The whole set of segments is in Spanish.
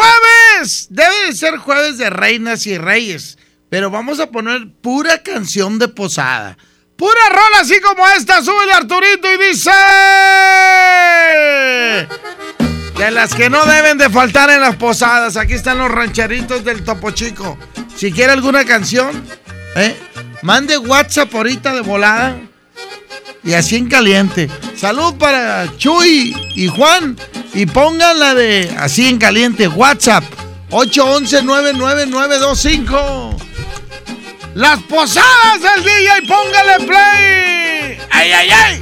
Jueves. Debe de ser jueves de reinas y reyes. Pero vamos a poner pura canción de posada. Pura rola así como esta. Sube el Arturito y dice... De las que no deben de faltar en las posadas. Aquí están los rancheritos del Topo Chico. Si quiere alguna canción, ¿eh? Mande WhatsApp ahorita de volada. Y así en caliente. Salud para Chuy y Juan. Y pongan la de así en caliente. WhatsApp 811-99925. Las posadas del DJ, póngale play. ¡Ay, ay, ay!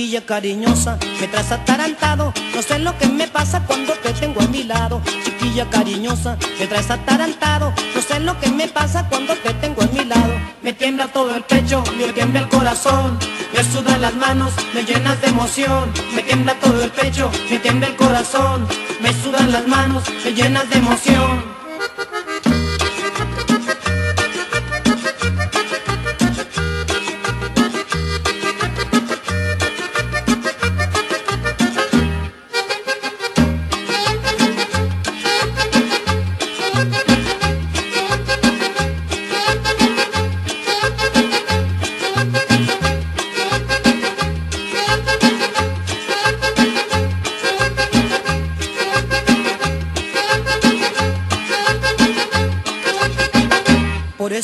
Chiquilla cariñosa, me traes atarantado. No sé lo que me pasa cuando te tengo a mi lado. Chiquilla cariñosa, me traes atarantado. No sé lo que me pasa cuando te tengo a mi lado. Me tiembla todo el pecho, me tiembla el corazón. Me sudan las manos, me llenas de emoción. Me tiembla todo el pecho, me tiembla el corazón. Me sudan las manos, me llenas de emoción.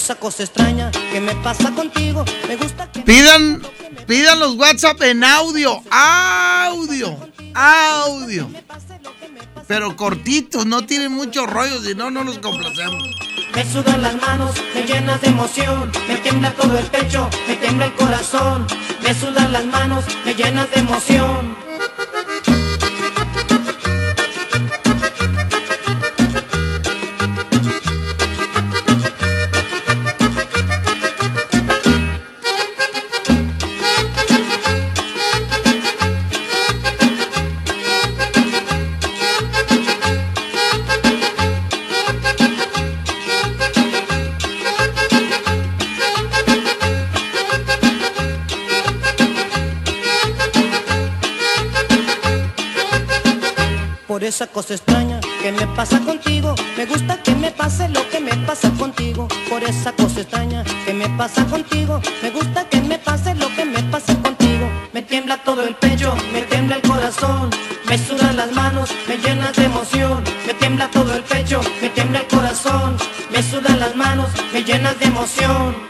Esa cosa extraña que me pasa contigo, me gusta que Pidan, pidan los WhatsApp en audio, audio, audio. Pero cortitos, no tienen mucho rollo, si no, no los complacemos. Me sudan las manos, me llenas de emoción, me tiembla todo el pecho, me tiembla el corazón, me sudan las manos, me llenas de emoción. Pasa contigo, me gusta que me pase lo que me pasa contigo. Me tiembla todo el pecho, me tiembla el corazón, me sudan las manos, me llenas de emoción. Me tiembla todo el pecho, me tiembla el corazón, me sudan las manos, me llenas de emoción.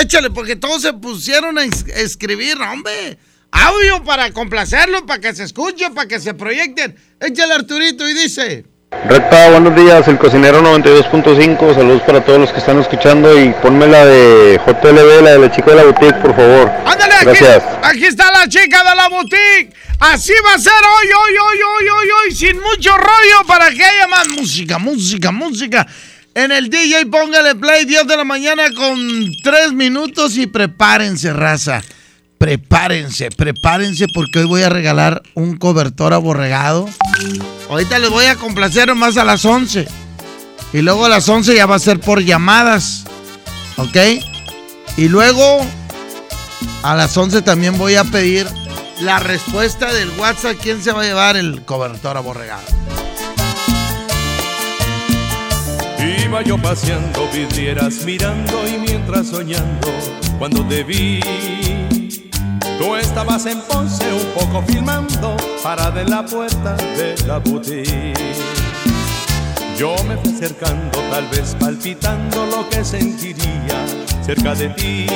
Échale, porque todos se pusieron a es- escribir, hombre. Audio para complacerlo, para que se escuche, para que se proyecten. Échale Arturito y dice. Recta, buenos días, el cocinero 92.5, saludos para todos los que están escuchando y ponme la de JLB, la de la chica de la boutique, por favor. Ándale, aquí, Gracias. aquí está la chica de la boutique. Así va a ser hoy, hoy, hoy, hoy, hoy, hoy, sin mucho rollo para que haya más música, música, música. En el DJ póngale play 10 de la mañana con 3 minutos y prepárense, raza. Prepárense, prepárense porque hoy voy a regalar un cobertor aborregado. Ahorita les voy a complacer más a las 11. Y luego a las 11 ya va a ser por llamadas. ¿Ok? Y luego a las 11 también voy a pedir la respuesta del WhatsApp. ¿Quién se va a llevar el cobertor aborregado? Iba yo paseando vidrieras mirando y mientras soñando cuando te vi. Tú estabas en Ponce un poco filmando, parada en la puerta de la boutique. Yo me fui acercando, tal vez palpitando lo que sentiría cerca de ti.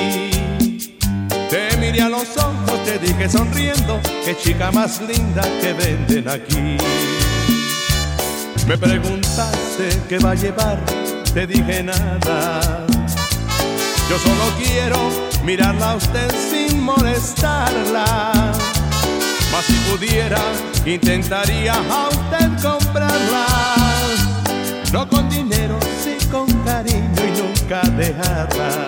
Te miré a los ojos, te dije sonriendo, qué chica más linda que venden aquí. Me preguntaste qué va a llevar, te dije nada. Yo solo quiero mirarla a usted sin molestarla. Mas si pudiera, intentaría a usted comprarla. No con dinero, sí con cariño y nunca dejarla.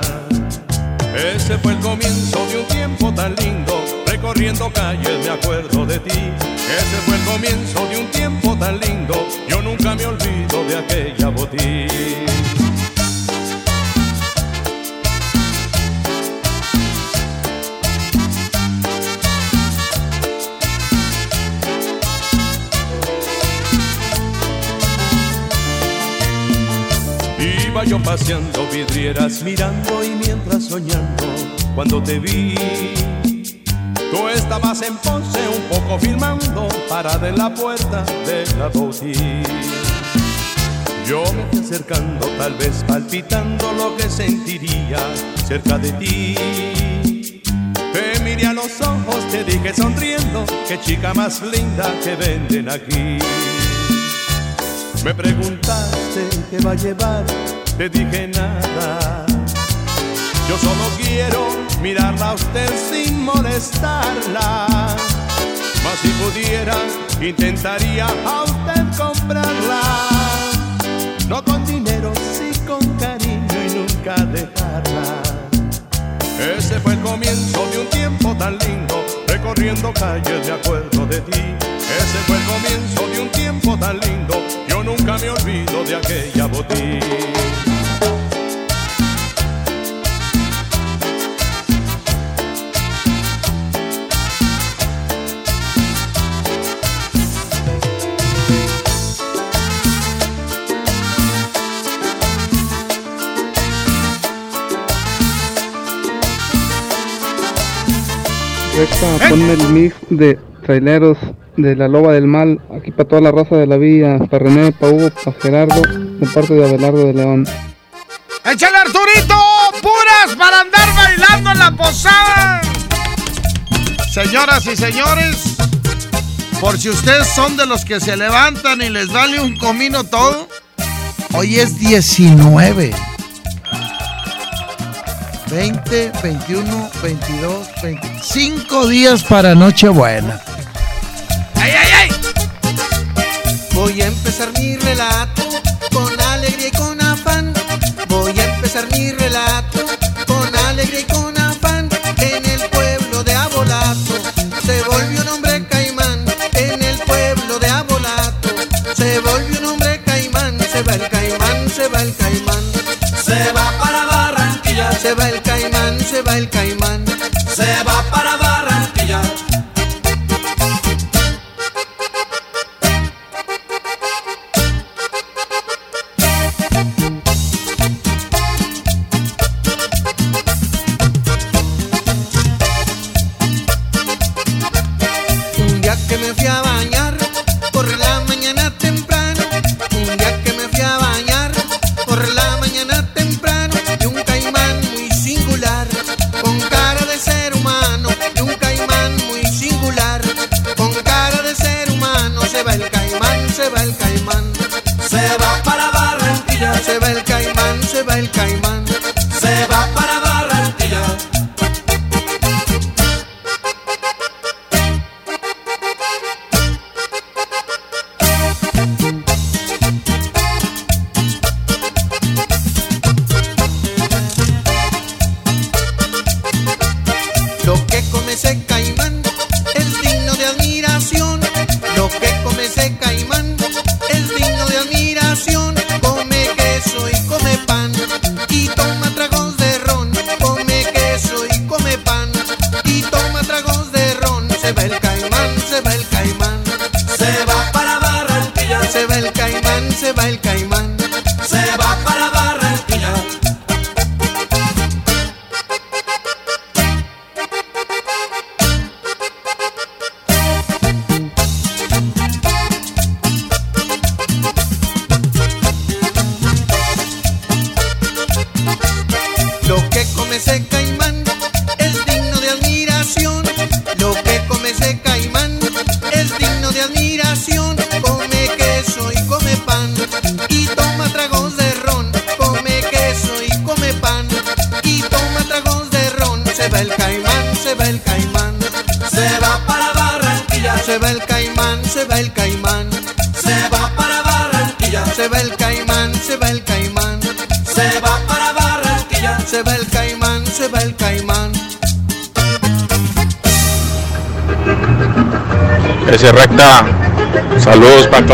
Ese fue el comienzo de un tiempo tan lindo. Recorriendo calles me acuerdo de ti. Ese fue el comienzo de un tiempo tan lindo. Yo nunca me olvido de aquella botín. Iba yo paseando vidrieras mirando y mientras soñando cuando te vi. Tú estabas en Ponce un poco filmando parada en la puerta de la boutique. Yo me fui acercando tal vez palpitando lo que sentiría cerca de ti. Te miré a los ojos, te dije sonriendo, qué chica más linda que venden aquí. Me preguntaste qué va a llevar, te dije nada. Yo solo quiero mirarla a usted sin molestarla. Mas si pudiera, intentaría a usted comprarla. No con dinero, sí con cariño y nunca dejarla. Ese fue el comienzo de un tiempo tan lindo, recorriendo calles de acuerdo de ti. Ese fue el comienzo de un tiempo tan lindo, yo nunca me olvido de aquella botín. Ponme el mix de traileros de la loba del mal, aquí para toda la raza de la villa, para René, para Hugo, para Gerardo, de parte de Abelardo de León. ¡Échale Arturito! ¡Puras para andar bailando en la posada! Señoras y señores, por si ustedes son de los que se levantan y les vale un comino todo, hoy es 19. 20, 21, 22, 25 días para Nochebuena. ¡Ay, ay, ay! Voy a empezar mi relato con alegría y con afán. Voy a empezar mi relato Se va el caimán, se va el caimán. Se va para Barranquilla.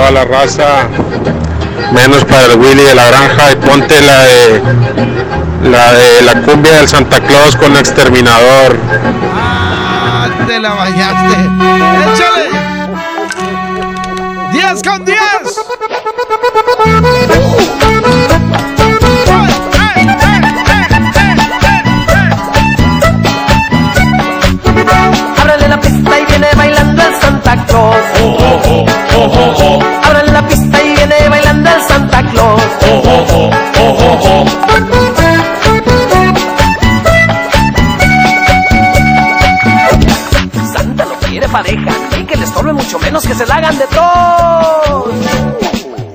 Toda la raza. Menos para el Willy de la granja y ponte la de la de la cumbia del Santa Claus con exterminador. Ah, te la bañaste. Échale. 10 con 10. Santa Claus. Ábrale la pista y viene bailando el Santa Claus. Santa no quiere pareja y que les torbe mucho menos que se la hagan de todos.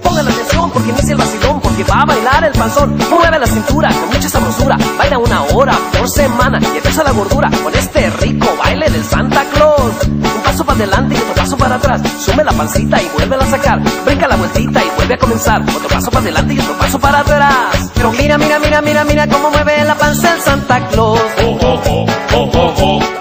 Pongan atención porque inicia el vacilón, porque va a bailar el panzón. Mueve la cintura con mucha sabrosura. Baila una hora por semana y empieza la gordura con este rico baile del Santa Claus. Adelante y otro paso para atrás. Sume la pancita y vuelve a sacar. Brinca la vueltita y vuelve a comenzar. Otro paso para adelante y otro paso para atrás. Pero mira, mira, mira, mira, mira cómo mueve la panza el Santa Claus. Ábrale la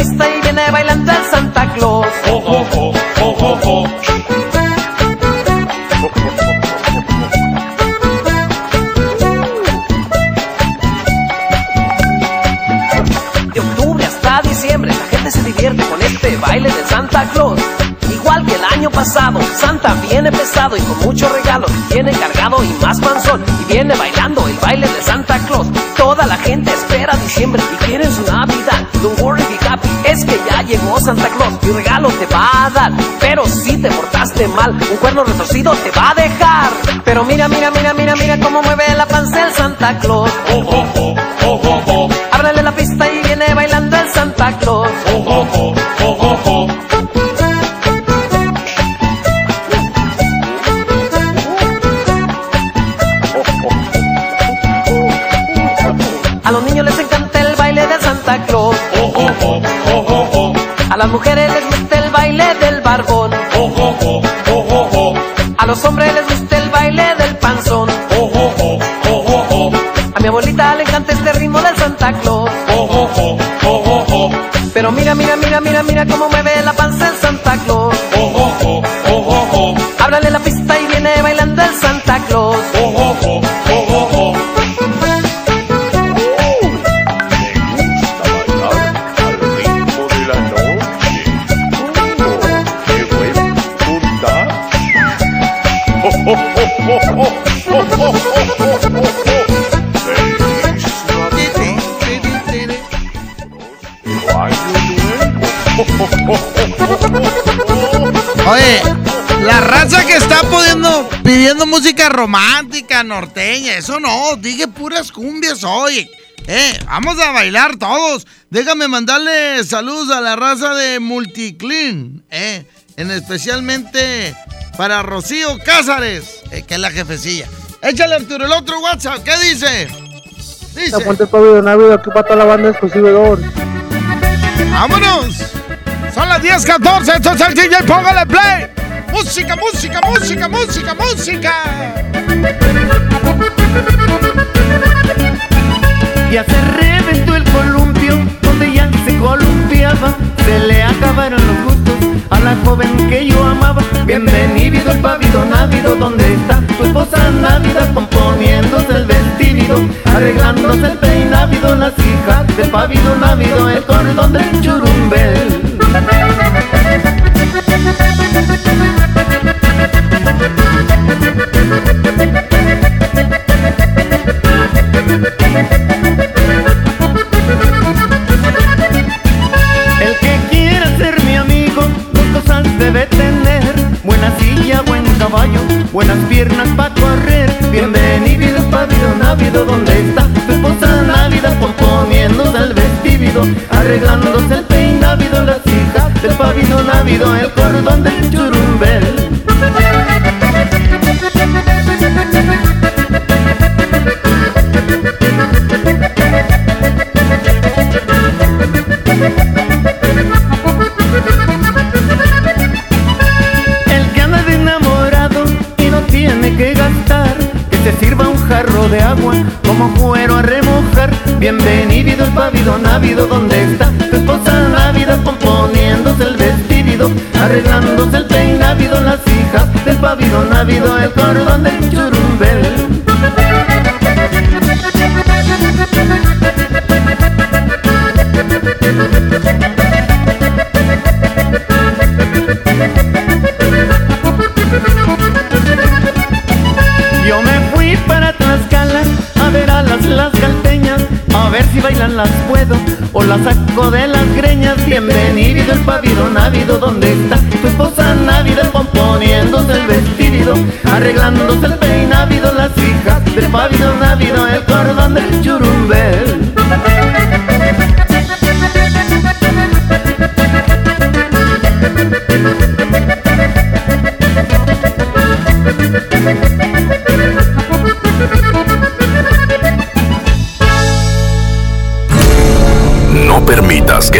Y viene bailando el Santa Claus. De octubre hasta diciembre la gente se divierte con este baile de Santa Claus. Igual que el año pasado, Santa viene pesado y con muchos regalos. Viene cargado y más panzón. Y viene bailando el baile de Santa Claus. Toda la gente espera diciembre y quieren su Navidad. Don't worry, que ya llegó Santa Claus. Y regalo te va a dar. Pero si te portaste mal, un cuerno retorcido te va a dejar. Pero mira, mira, mira, mira, mira cómo mueve la panza el Santa Claus. Ábrale las mujeres les gusta el baile del barbón. A los hombres les gusta el baile del panzón. A mi abuelita le encanta este ritmo del Santa Claus. Pero mira, mira, mira, mira, mira cómo mueve Oye, la raza que está pudiendo, pidiendo música romántica, norteña, eso no, dije puras cumbias hoy. Eh, vamos a bailar todos. Déjame mandarle saludos a la raza de Multiclean, eh, en especialmente para Rocío Cázares, eh, que es la jefecilla. Échale Arturo el otro WhatsApp, ¿qué dice? Dice. Ponte Pablo de Navidad, aquí para toda la banda. ¡Vámonos! Son las 10.14, esto es el DJ, póngale play. Música, música, música, música, música. Ya se reventó el columpio donde ya se le acabaron los gustos a la joven que yo amaba. Bienvenido el pavido návido, ¿dónde está tu esposa návida componiéndose el vestido, arreglándose el peinávido, las hijas del pavido návido, el cordón del churumbel. Tener. Buena silla, buen caballo, buenas piernas para correr. Bienvenido, pavido návido, ¿dónde está tu esposa návida? Componiéndose el vestido, arreglándose el peinávido, las hijas del pavido návido, el cordón del churumbel. Agua como cuero a remojar. Bienvenido el pavido návido, ¿dónde está tu esposa návida? Componiéndose el vestido, arreglándose el peinávido, las hijas del pavido návido, el cordón del churumbel. O las saco de las greñas. Bienvenido el pavido návido, ¿dónde está tu esposa návida? Componiéndose el vestido, arreglándose el peinávido, las hijas del pavido návido, el cordón del churumbel.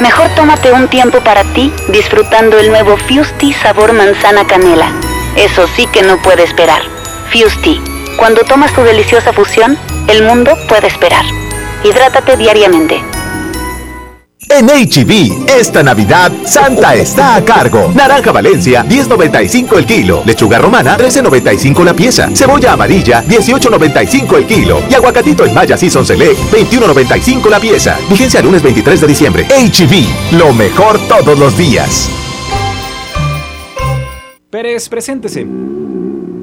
Mejor tómate un tiempo para ti disfrutando el nuevo Fusti sabor manzana canela. Eso sí que no puede esperar. Fusti, cuando tomas tu deliciosa fusión, el mundo puede esperar. Hidrátate diariamente. En HB, esta Navidad, Santa está a cargo. Naranja Valencia, 10.95 el kilo. Lechuga romana, 13.95 la pieza. Cebolla amarilla, 18.95 el kilo. Y aguacatito en Maya Season Select, 21.95 la pieza. Vigencia lunes 23 de diciembre. HB, lo mejor todos los días. Pérez, preséntese.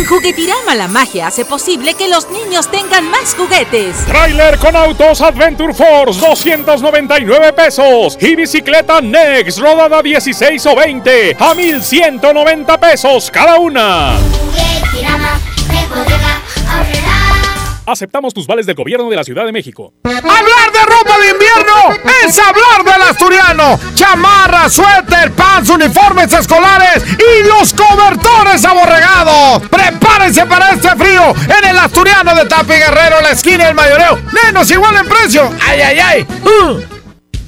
En Juguetirama la magia hace posible que los niños tengan más juguetes. Trailer con autos Adventure Force 299 pesos y bicicleta Next rodada 16 o 20 a 1190 pesos cada una. Aceptamos tus vales del gobierno de la Ciudad de México. Hablar de ropa de invierno es hablar del asturiano. Chamarra, suéter, pants, uniformes escolares y los cobertores aborregados. Prepárense para este frío en el asturiano de Tapi Guerrero, la esquina del mayoreo. Menos igual en precio. ¡Ay, ay, ay! Uh.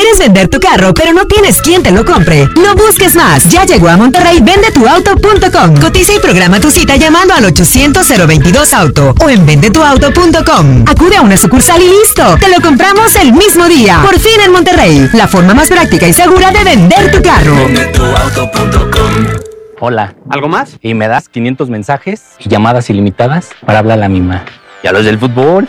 ¿Quieres vender tu carro pero no tienes quien te lo compre? No busques más. Ya llegó a Monterrey vendetuauto.com. Cotiza y programa tu cita llamando al 800-022-AUTO o en vendetuauto.com. Acude a una sucursal y listo. Te lo compramos el mismo día. Por fin en Monterrey. La forma más práctica y segura de vender tu carro. Hola. ¿Algo más? Y me das 500 mensajes y llamadas ilimitadas para hablar a la misma. ¿Y a los del fútbol?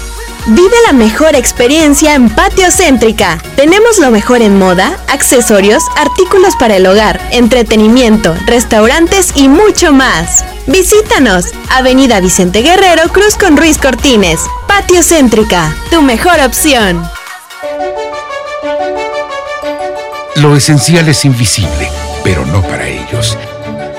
Vive la mejor experiencia en Patio Céntrica. Tenemos lo mejor en moda, accesorios, artículos para el hogar, entretenimiento, restaurantes y mucho más. Visítanos, Avenida Vicente Guerrero, Cruz con Ruiz Cortines. Patio Céntrica, tu mejor opción. Lo esencial es invisible, pero no para ellos.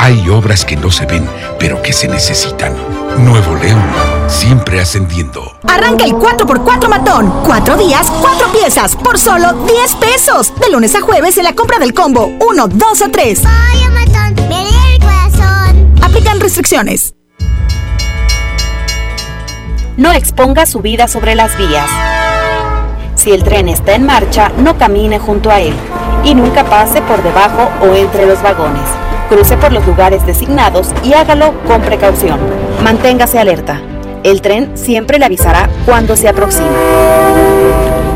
Hay obras que no se ven, pero que se necesitan. Nuevo León, siempre ascendiendo. Arranca el 4x4 matón. Cuatro días, cuatro piezas, por solo 10 pesos. De lunes a jueves en la compra del combo 1, 2 o 3. Vaya matón, me dio el corazón. Aplican restricciones. No exponga su vida sobre las vías. Si el tren está en marcha, no camine junto a él y nunca pase por debajo o entre los vagones. Cruce por los lugares designados y hágalo con precaución. Manténgase alerta. El tren siempre le avisará cuando se aproxima.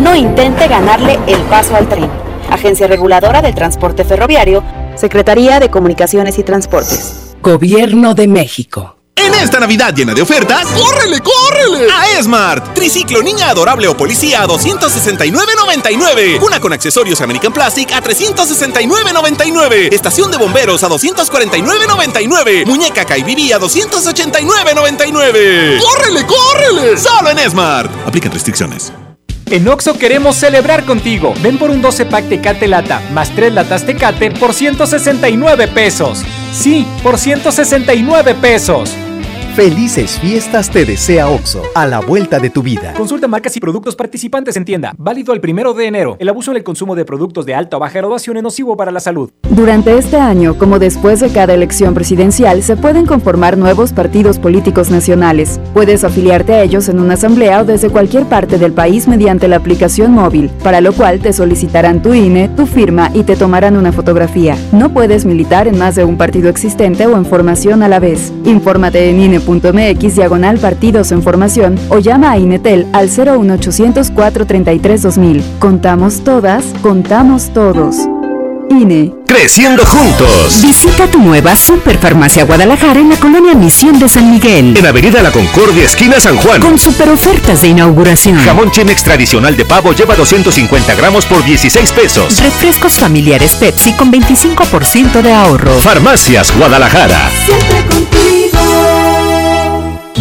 No intente ganarle el paso al tren. Agencia Reguladora del Transporte Ferroviario, Secretaría de Comunicaciones y Transportes. Gobierno de México. En esta Navidad llena de ofertas, ¡córrele, córrele! A Esmart. Triciclo niña adorable o policía a 269.99. Una con accesorios American Plastic a 369.99. Estación de bomberos a 249.99. Muñeca Kaibibi a 289.99. ¡Córrele, córrele! Solo en Esmart. Aplican restricciones. En Oxo queremos celebrar contigo. Ven por un 12 pack Tecate Lata más 3 latas Tecate por 169 pesos. Sí, por 169 pesos. Felices fiestas te desea OXO, a la vuelta de tu vida. Consulta marcas y productos participantes en tienda. Válido el primero de enero. El abuso en el consumo de productos de alta o baja graduación es nocivo para la salud. Durante este año, como después de cada elección presidencial, se pueden conformar nuevos partidos políticos nacionales. Puedes afiliarte a ellos en una asamblea o desde cualquier parte del país mediante la aplicación móvil, para lo cual te solicitarán tu INE, tu firma y te tomarán una fotografía. No puedes militar en más de un partido existente o en formación a la vez. Infórmate en INE INE.mx diagonal partidos en formación o llama a Inetel al 01800 433 2000. Contamos todas, contamos todos. INE. Creciendo juntos. Visita tu nueva Superfarmacia Guadalajara en la colonia Misión de San Miguel. En Avenida La Concordia, esquina San Juan. Con super ofertas de inauguración. Jamón Chemex tradicional de pavo lleva 250 gramos por 16 pesos. Refrescos familiares Pepsi con 25% de ahorro. Farmacias Guadalajara. Siempre contigo.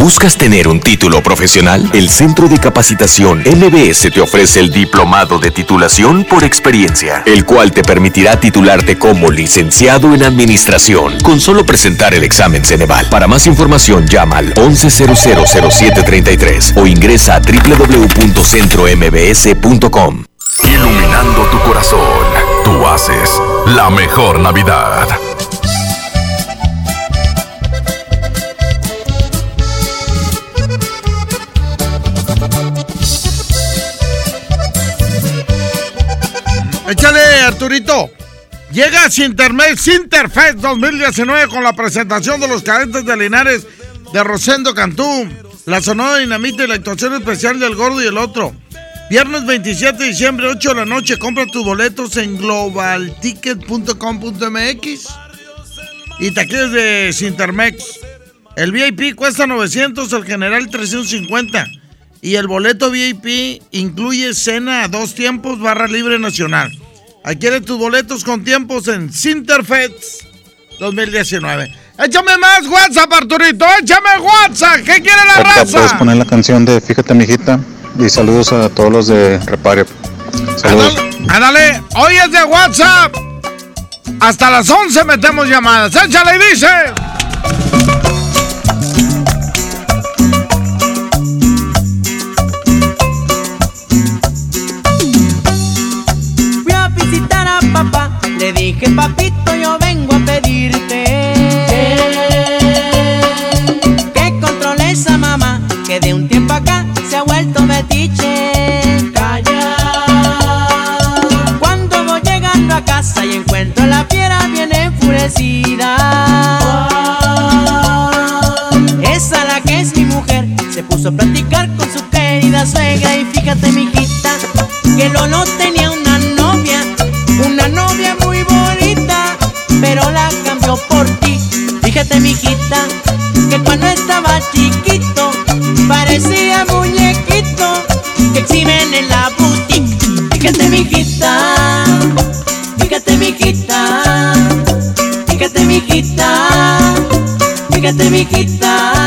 ¿Buscas tener un título profesional? El Centro de Capacitación MBS te ofrece el Diplomado de Titulación por Experiencia, el cual te permitirá titularte como licenciado en Administración con solo presentar el examen Ceneval. Para más información llama al 11000733 o ingresa a www.centrombs.com. Iluminando tu corazón, tú haces la mejor Navidad. Arturito. Llega Sintermex Sinterfest 2019 con la presentación de los cadetes de Linares de Rosendo Cantú, la Sonora Dinamita y la actuación especial del Gordo y el Otro. Viernes 27 de diciembre, 8 de la noche. Compra tus boletos en globalticket.com.mx y taquillas de Sintermex. El VIP cuesta 900, el general 350. Y el boleto VIP incluye cena a dos tiempos, barra libre nacional. Adquiere tus boletos con tiempos en Sinterfest 2019. Échame más WhatsApp, Arturito. Échame WhatsApp. ¿Qué quiere la Papá, ¿Puedes raza? poner la canción de Fíjate, mijita? Y saludos a todos los de Repare. Saludos. Ándale, hoy es de WhatsApp. Hasta las 11 metemos llamadas. Échale y dice. Dije papito yo vengo a pedirte que controles a mamá, que de un tiempo acá se ha vuelto metiche. Calla. Cuando voy llegando a casa y encuentro a la fiera bien enfurecida. Esa la que es mi mujer se puso a platicar con su querida suegra y fíjate mijita que Lolo tenía Fíjate mijita, fíjate mijita, fíjate mijita, fíjate mijita.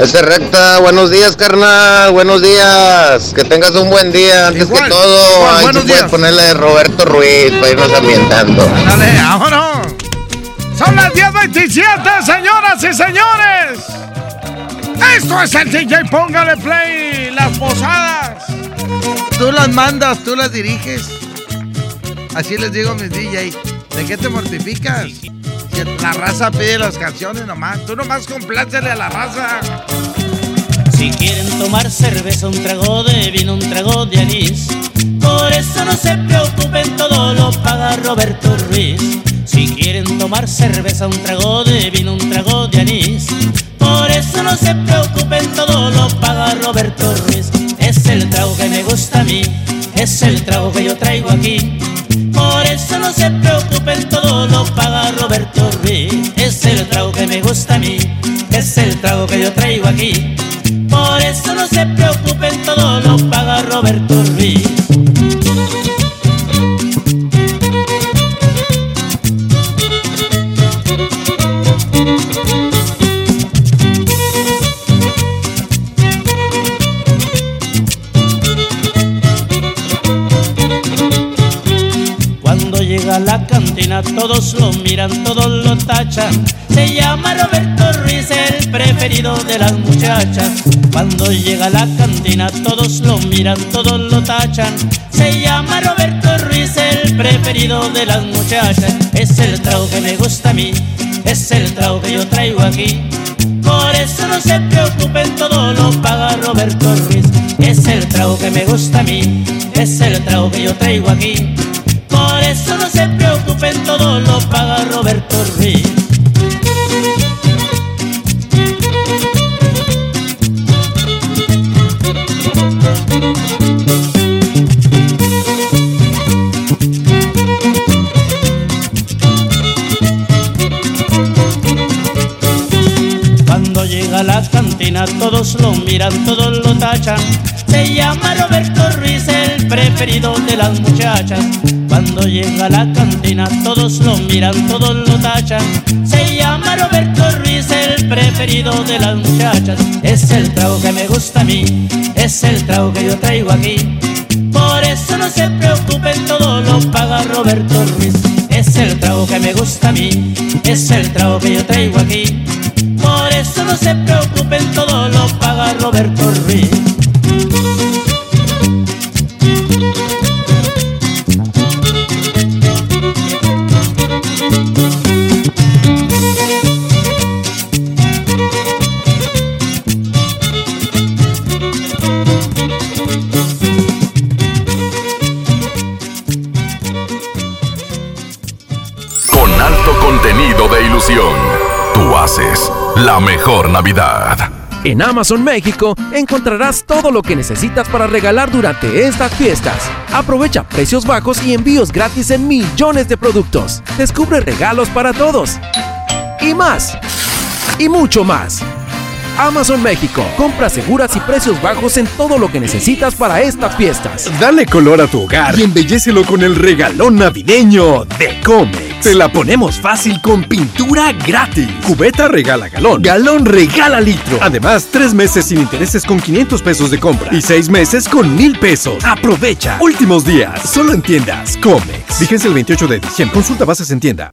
Ese recta, buenos días, carnal, buenos días. Que tengas un buen día. Antes que todo, igual, ahí buenos sí puedes días. ponerle Roberto Ruiz para irnos ambientando. Dale, vámonos. Son las 10.27, señoras y señores. Esto es el DJ Póngale Play, las posadas. Tú las mandas, tú las diriges. Así les digo a mis DJ. ¿De qué te mortificas? Que la raza pide las canciones nomás. Tú nomás complácele a la raza. Si quieren tomar cerveza, un trago de vino, un trago de anís. Por eso no se preocupen, todo lo paga Roberto Ruiz. Si quieren tomar cerveza, un trago de vino, un trago de anís. Por eso no se preocupen, todo lo paga Roberto Ruiz. Es el trago que me gusta a mí, es el trago que yo traigo aquí. Por eso no se preocupen, todo gusta a mí, es el trago que yo traigo aquí. Por eso no se preocupen, todo lo paga Roberto Ruiz. Se llama Roberto Ruiz, el preferido de las muchachas. Cuando llega a la cantina todos lo miran, todos lo tachan. Se llama Roberto Ruiz, el preferido de las muchachas. Es el trago que me gusta a mí, es el trago que yo traigo aquí. Por eso no se preocupen, todo lo paga Roberto Ruiz. Es el trago que me gusta a mí, es el trago que yo traigo aquí. Por eso no se preocupen, todo lo paga Roberto Ruiz. Cuando llega la cantina todos lo miran, todos lo tachan. Se llama Roberto Ruiz, preferido de las muchachas. Cuando llega a la cantina todos lo miran, todos lo tachan. Se llama Roberto Ruiz, el preferido de las muchachas. Es el trago que me gusta a mí, es el trago que yo traigo aquí. Por eso no se preocupen, todo lo paga Roberto Ruiz. Es el trago que me gusta a mí, es el trago que yo traigo aquí. Por eso no se preocupen, todo lo paga Roberto Ruiz. Mejor Navidad. En Amazon México encontrarás todo lo que necesitas para regalar durante estas fiestas. Aprovecha precios bajos y envíos gratis en millones de productos. Descubre regalos para todos. Y más. Y mucho más. Amazon México. Compras seguras y precios bajos en todo lo que necesitas para estas fiestas. Dale color a tu hogar y embellecelo con el regalón navideño de Comex. Te la ponemos fácil con pintura gratis. Cubeta regala galón. Galón regala litro. Además, tres meses sin intereses con 500 pesos de compra y seis meses con mil pesos. Aprovecha. Últimos días. Solo en tiendas Comex. Vigencia el 28 de diciembre. Consulta bases en tienda.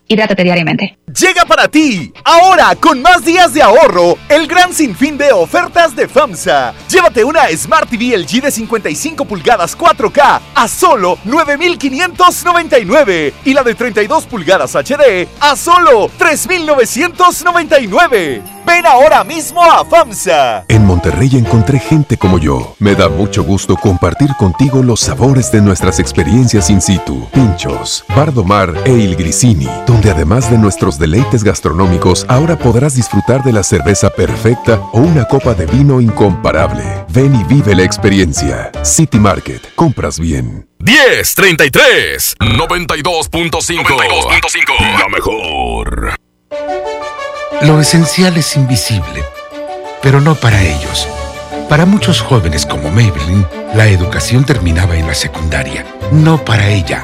Hidrátate diariamente. Llega para ti, ahora con más días de ahorro, el gran sinfín de ofertas de FAMSA. Llévate una Smart TV LG de 55 pulgadas 4K a solo 9,599 y la de 32 pulgadas HD a solo 3,999. Ven ahora mismo a FAMSA. En Monterrey encontré gente como yo. Me da mucho gusto compartir contigo los sabores de nuestras experiencias in situ. Pinchos, Bardomar e Il Grisini, donde además de nuestros deleites gastronómicos, ahora podrás disfrutar de la cerveza perfecta o una copa de vino incomparable. Ven y vive la experiencia. City Market, compras bien. 10, 33, 92.5. 92.5. La mejor. Lo esencial es invisible, pero no para ellos. Para muchos jóvenes como Maybelline, la educación terminaba en la secundaria. No para ella.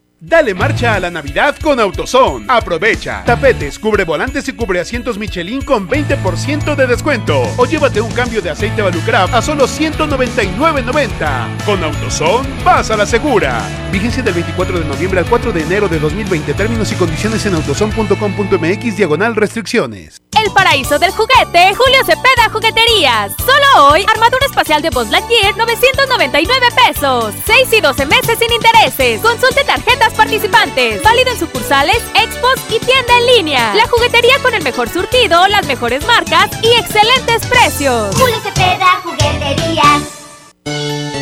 Dale marcha a la Navidad con AutoZone. Aprovecha. Tapetes, cubre volantes y cubre asientos Michelin con 20% de descuento. O llévate un cambio de aceite Valucraft a solo 199.90. Con AutoZone, vas a la segura. Vigencia del 24 de noviembre al 4 de enero de 2020. Términos y condiciones en autozone.com.mx diagonal restricciones. El paraíso del juguete, Julio Cepeda Jugueterías. Solo hoy, armadura espacial de Buzz Lightyear, 999 pesos. 6 y 12 meses sin intereses. Consulte tarjetas participantes. Válido en sucursales, expos y tienda en línea. La juguetería con el mejor surtido, las mejores marcas y excelentes precios. Julio Cepeda Jugueterías.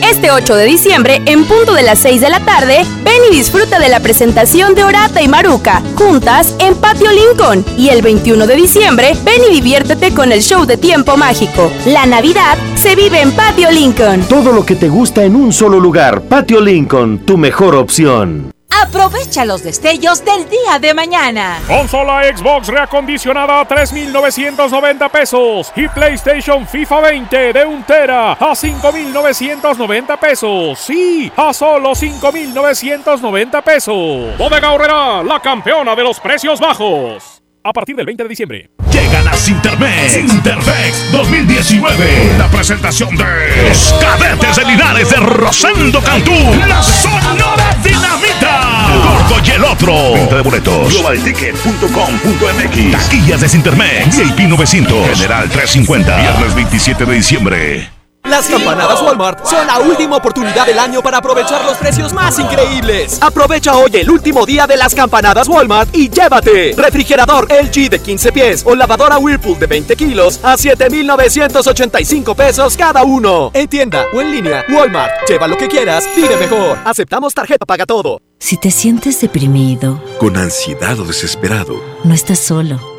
Este 8 de diciembre, en punto de las 6 de la tarde, ven y disfruta de la presentación de Orata y Maruca, juntas en Patio Lincoln. Y el 21 de diciembre, ven y diviértete con el show de tiempo mágico. La Navidad se vive en Patio Lincoln. Todo lo que te gusta en un solo lugar. Patio Lincoln, tu mejor opción. Aprovecha los destellos del día de mañana. Consola Xbox reacondicionada a 3,990 pesos y PlayStation FIFA 20 de un tera a 5,990 pesos. Sí, a solo 5,990 pesos. Bodega Horrera, la campeona de los precios bajos. A partir del 20 de diciembre. Llegan a Sintermex. Sintermex 2019. La presentación de los cadetes de Linares de Rosendo Cantú. La Sonora Dinamita. Gordo y el otro. Venta de boletos. Globalticket.com.mx. Taquillas de Sintermex. VIP 900. General 350. Viernes 27 de diciembre. Las campanadas Walmart son la última oportunidad del año para aprovechar los precios más increíbles. Aprovecha hoy el último día de las campanadas Walmart y llévate refrigerador LG de 15 pies o lavadora Whirlpool de 20 kilos a 7,985 pesos cada uno. En tienda o en línea, Walmart. Lleva lo que quieras, vive mejor. Aceptamos tarjeta paga todo. Si te sientes deprimido, con ansiedad o desesperado, no estás solo.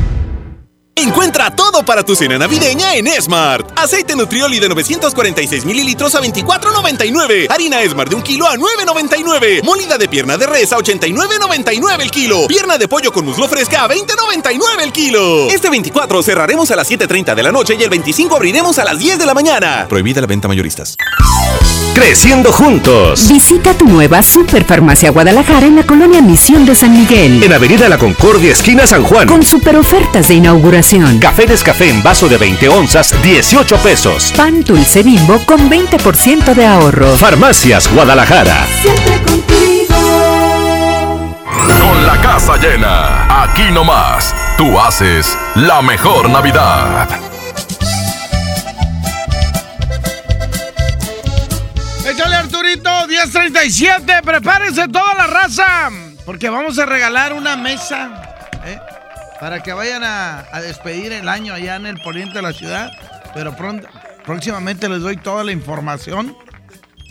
Encuentra todo para tu cena navideña en Smart. Aceite Nutrioli de 946 mililitros a 24.99. Harina Smart de un kilo a 9.99. Molida de pierna de res a 89.99 el kilo. Pierna de pollo con muslo fresca a 20.99 el kilo. Este 24 cerraremos a las 7.30 de la noche y el 25 abriremos a las 10 de la mañana. Prohibida la venta mayoristas. Creciendo juntos. Visita tu nueva Superfarmacia Guadalajara en la colonia Misión de San Miguel. En Avenida La Concordia, esquina San Juan. Con super ofertas de inauguración. Café Descafé en vaso de 20 onzas, 18 pesos. Pan dulce bimbo con 20% de ahorro. Farmacias Guadalajara. Siempre contigo. Con la casa llena, aquí nomás, tú haces la mejor Navidad. Échale Arturito, 1037, prepárense toda la raza, porque vamos a regalar una mesa. Para que vayan a, despedir el año allá en el poniente de la ciudad. Pero pronto, próximamente les doy toda la información.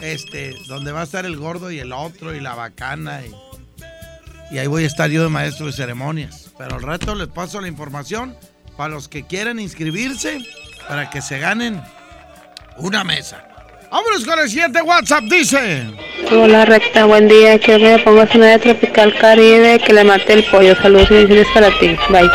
Este, donde va a estar el gordo y el otro y la bacana. Y, y ahí voy a estar yo de maestro de ceremonias. Pero al rato les paso la información para los que quieran inscribirse para que se ganen una mesa. Vámonos con el siguiente WhatsApp, dice. Hola recta, buen día. Que me pongas una de Tropical Caribe que le mate el pollo. Saludos y bendiciones para ti. Bye.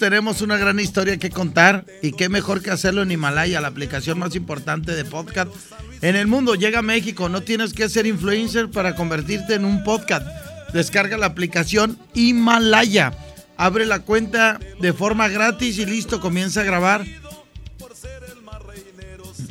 Tenemos una gran historia que contar y qué mejor que hacerlo en Himalaya, la aplicación más importante de podcast en el mundo. Llega a México, no tienes que ser influencer para convertirte en un podcast. Descarga la aplicación Himalaya, abre la cuenta de forma gratis y listo, comienza a grabar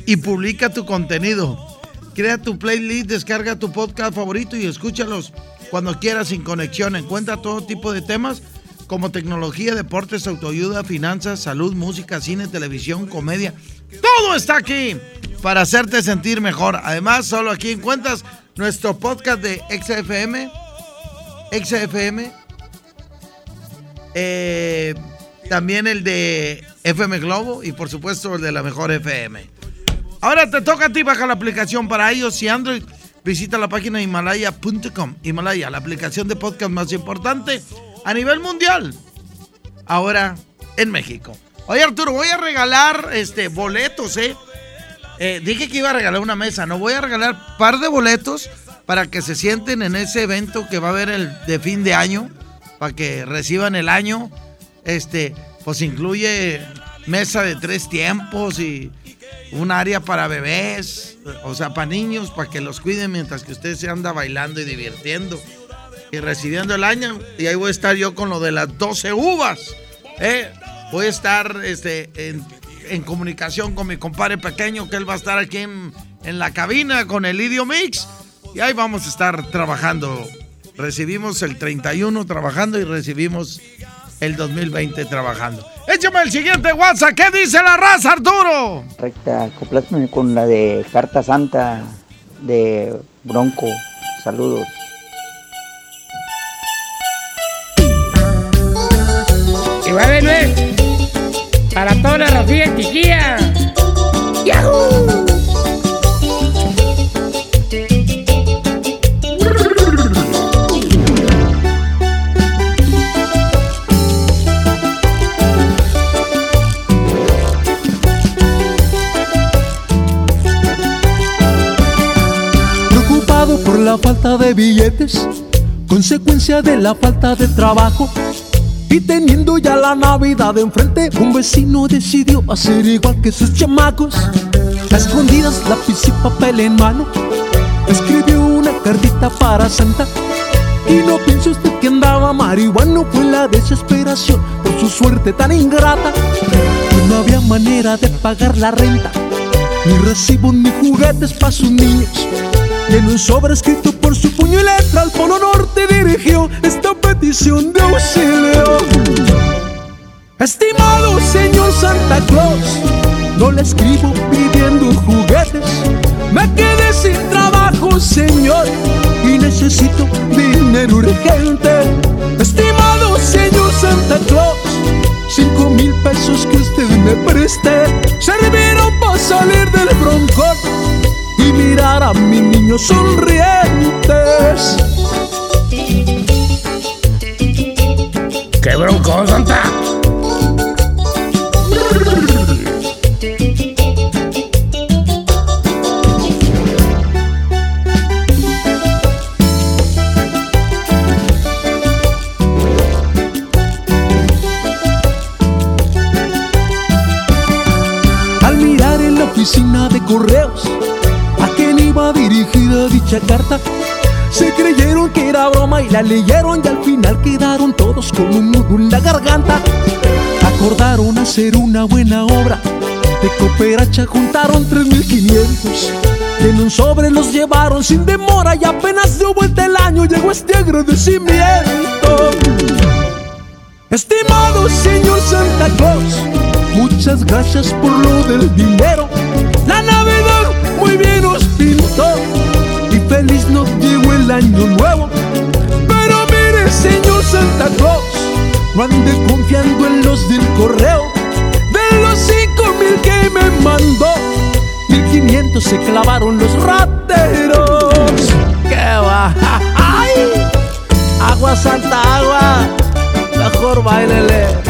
y publica tu contenido. Crea tu playlist, descarga tu podcast favorito y escúchalos cuando quieras sin conexión. Encuentra todo tipo de temas como tecnología, deportes, autoayuda, finanzas, salud, música, cine, televisión, comedia. Todo está aquí para hacerte sentir mejor. Además, solo aquí encuentras nuestro podcast de XFM, XFM, eh, también el de FM Globo y por supuesto el de la mejor FM. Ahora te toca a ti bajar la aplicación para iOS y Android. Visita la página himalaya.com. Himalaya, la aplicación de podcast más importante a nivel mundial. Ahora en México. Oye Arturo, voy a regalar este boletos, ¿eh? ¿eh? Dije que iba a regalar una mesa, no voy a regalar par de boletos para que se sienten en ese evento que va a haber el de fin de año, para que reciban el año. Este, pues incluye mesa de tres tiempos y un área para bebés, o sea, para niños, para que los cuiden mientras que usted se anda bailando y divirtiendo y recibiendo el año. Y ahí voy a estar yo con lo de las 12 uvas. ¿eh? Voy a estar este, en, comunicación con mi compadre pequeño, que él va a estar aquí en, la cabina con el Idio Mix. Y ahí vamos a estar trabajando. Recibimos el 31 trabajando y recibimos el 2020 trabajando. Échame el siguiente WhatsApp. ¿Qué dice la raza, Arturo? Recta, complázme con la de Carta Santa de Bronco. Saludos. Y. Para toda la Chiquilla. ¡Yahoo! Preocupado por la falta de billetes, consecuencia de la falta de trabajo y teniendo ya la Navidad enfrente, un vecino decidió hacer igual que sus chamacos. A escondidas, lápiz y papel en mano, escribió una cartita para Santa. Y no piense usted que andaba marihuano, fue la desesperación por su suerte tan ingrata. Que no había manera de pagar la renta, ni recibo ni juguetes para sus niños. En un sobre escrito por su puño y letra al Polo Norte dirigió esta petición de auxilio. Estimado señor Santa Claus, no le escribo pidiendo juguetes. Me quedé sin trabajo, señor, y necesito dinero urgente. Estimado señor Santa Claus, cinco mil pesos que usted me preste serviron para salir del broncón y mirar a mis niños sonrientes. ¡Qué bronco, Santa! Carta, se creyeron que era broma y la leyeron y al final quedaron todos con un nudo en la garganta. Acordaron hacer una buena obra, de cooperacha juntaron 3500. Y en un sobre los llevaron sin demora y apenas dio vuelta el año llegó este agradecimiento. Estimado señor Santa Claus, muchas gracias por lo del dinero. La Navidad muy bien nos pintó año nuevo. Pero mire, señor Santa Claus, no ande confiando en los del correo. De los cinco mil que me mandó, mil quinientos se clavaron los rateros. ¡Qué va! ¡Ay! Agua, Santa, agua. Mejor bailele.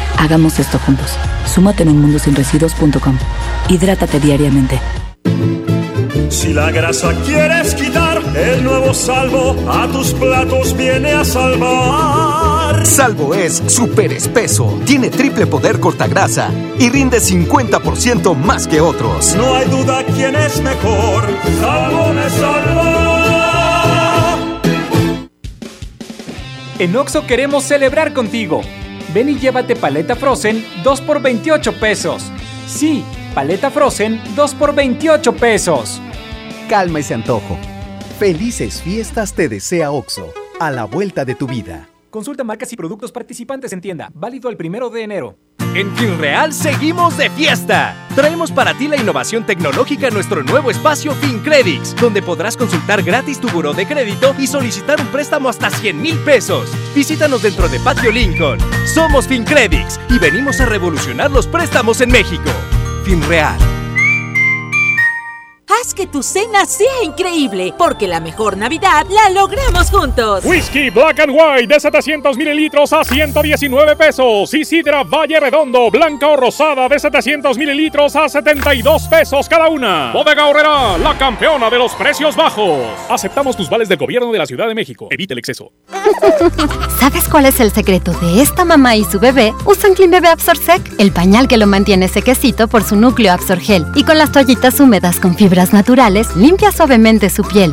hagamos esto juntos. Súmate en unmundosinresiduos.com. Hidrátate diariamente. Si la grasa quieres quitar, el nuevo salvo a tus platos viene a salvar. Salvo es súper espeso, tiene triple poder cortagrasa y rinde 50% más que otros. No hay duda quién es mejor. Salvo me salva. En Oxo queremos celebrar contigo. Ven y llévate paleta Frozen 2 por 28 pesos. Sí, paleta Frozen 2 por 28 pesos. Calma ese antojo. Felices fiestas te desea Oxo, a la vuelta de tu vida. Consulta marcas y productos participantes en tienda. Válido el primero de enero. En FinReal seguimos de fiesta. Traemos para ti la innovación tecnológica en nuestro nuevo espacio FinCredits, donde podrás consultar gratis tu buró de crédito y solicitar un préstamo hasta 100 mil pesos. Visítanos dentro de Patio Lincoln. Somos FinCredits y venimos a revolucionar los préstamos en México. FinReal. Haz que tu cena sea increíble, porque la mejor Navidad la logramos juntos. Whisky Black and White de 700 mililitros a 119 pesos. Y sidra Valle Redondo, blanca o rosada de 700 mililitros a 72 pesos cada una. Bodega Horrera, la campeona de los precios bajos. Aceptamos tus vales del gobierno de la Ciudad de México. Evite el exceso. ¿Sabes cuál es el secreto de esta mamá y su bebé? Usan Clean Bebé Absorsec, el pañal que lo mantiene sequecito por su núcleo Absorgel y con las toallitas húmedas con fibras naturales, limpia suavemente su piel.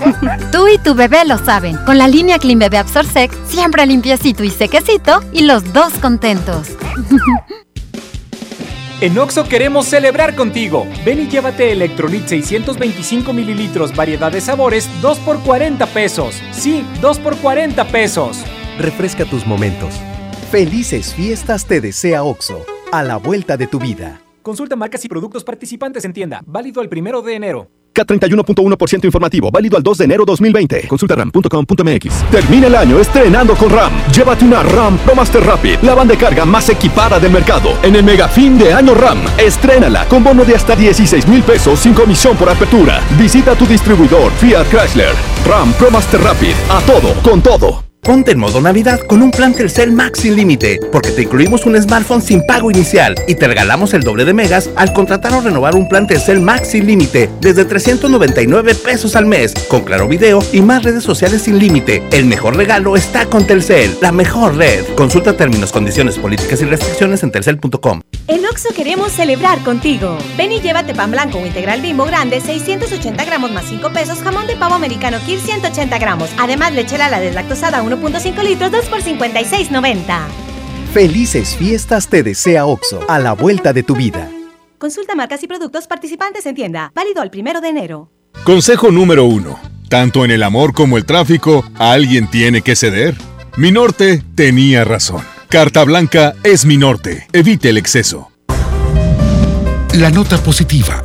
Tú y tu bebé lo saben. Con la línea Clean Bebé Absorsec, siempre limpiecito y sequecito y los dos contentos. En Oxo queremos celebrar contigo. Ven y llévate Electrolit 625 mililitros, variedad de sabores, 2 por 40 pesos. Sí, 2 por 40 pesos. Refresca tus momentos. Felices fiestas te desea Oxo, a la vuelta de tu vida. Consulta marcas y productos participantes en tienda. Válido el primero de enero. K31.1% informativo, válido al 2 de enero 2020. Consulta ram.com.mx. Termina el año estrenando con RAM. Llévate una RAM Pro Master Rapid, la banda de carga más equipada del mercado. En el mega fin de año RAM, estrénala con bono de hasta 16 mil pesos sin comisión por apertura. Visita tu distribuidor Fiat Chrysler. RAM Pro Master Rapid, a todo, con todo. Ponte en modo Navidad con un plan Telcel Max sin límite, porque te incluimos un smartphone sin pago inicial y te regalamos el doble de megas al contratar o renovar un plan Telcel Max sin límite desde 399 pesos al mes, con claro video y más redes sociales sin límite. El mejor regalo está con Telcel, la mejor red. Consulta términos, condiciones, políticas y restricciones en telcel.com. En Oxo queremos celebrar contigo. Ven y llévate pan blanco o integral bimbo grande, 680 gramos más 5 pesos, jamón de pavo americano Kir 180 gramos. Además, lechera la deslactosada 1.5 litros, 2 por 56.90. Felices fiestas te desea Oxo, a la vuelta de tu vida. Consulta marcas y productos participantes en tienda. Válido al primero de enero. Consejo número uno. Tanto en el amor como el tráfico, alguien tiene que ceder. Mi norte tenía razón. Carta Blanca es mi norte. Evite el exceso. La nota positiva.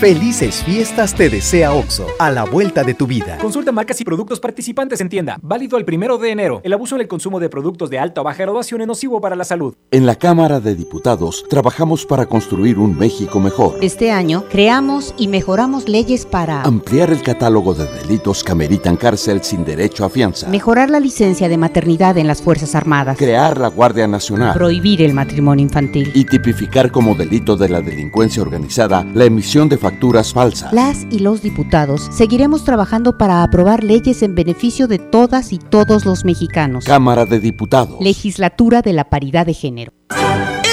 Felices fiestas te desea OXO, a la vuelta de tu vida. Consulta marcas y productos participantes en tienda. Válido el primero de enero. El abuso en el consumo de productos de alta o baja graduación es nocivo para la salud. En la Cámara de Diputados trabajamos para construir un México mejor. Este año creamos y mejoramos leyes para Ampliar el catálogo de delitos que ameritan cárcel sin derecho a fianza. mejorar la licencia de maternidad en las Fuerzas Armadas, Crear la Guardia Nacional. prohibir el matrimonio infantil. y tipificar como delito de la delincuencia organizada la emisión de facturas falsas. Las y los diputados seguiremos trabajando para aprobar leyes en beneficio de todas y todos los mexicanos. Cámara de Diputados. Legislatura de la Paridad de Género.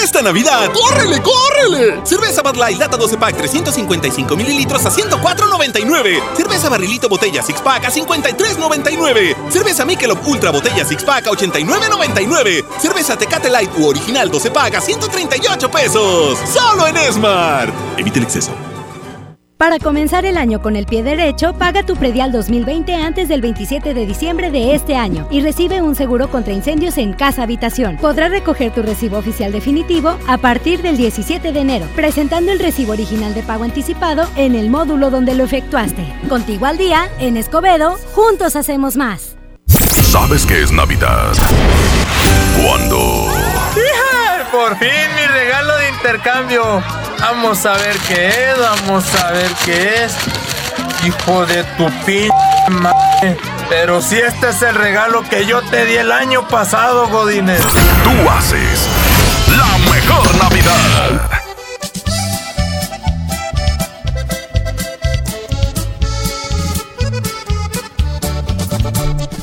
Esta Navidad, ¡córrele, córrele! Cerveza Bud Light Lata 12 Pack 355 mililitros a 104.99. Cerveza Barrilito Botella Six Pack a 53.99. Cerveza Michelob Ultra Botella Six Pack a 89.99. Cerveza Tecate Light u Original 12 Pack a 138 pesos. Solo en Esmar. Evite el exceso. Para comenzar el año con el pie derecho, paga tu predial 2020 antes del 27 de diciembre de este año y recibe un seguro contra incendios en casa habitación. Podrás recoger tu recibo oficial definitivo a partir del 17 de enero, presentando el recibo original de pago anticipado en el módulo donde lo efectuaste. Contigo al día, en Escobedo, juntos hacemos más. ¿Sabes qué es Navidad? Cuando. Por fin mi regalo de intercambio. Vamos a ver qué es, vamos a ver qué es. Hijo de tu pin madre. Pero si este es el regalo que yo te di el año pasado, Godínez. tú haces la mejor Navidad.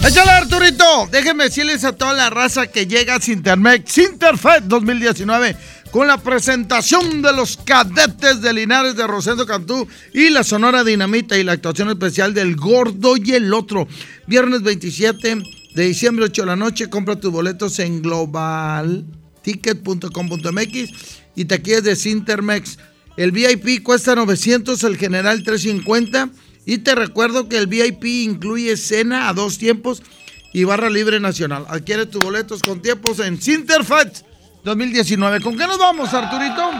Échale Arturito, déjenme decirles a toda la raza que llega a Sintermex, Sinterfest 2019, con la presentación de los cadetes de Linares de Rosendo Cantú y la Sonora Dinamita y la actuación especial del Gordo y el Otro. Viernes 27 de diciembre, 8 de la noche, compra tus boletos en globalticket.com.mx y taquillas de Sintermex. El VIP cuesta 900, el general 350. Y te recuerdo que el VIP incluye cena a dos tiempos y barra libre nacional. Adquiere tus boletos con tiempos en Sinterfest 2019. ¿Con qué nos vamos, Arturito?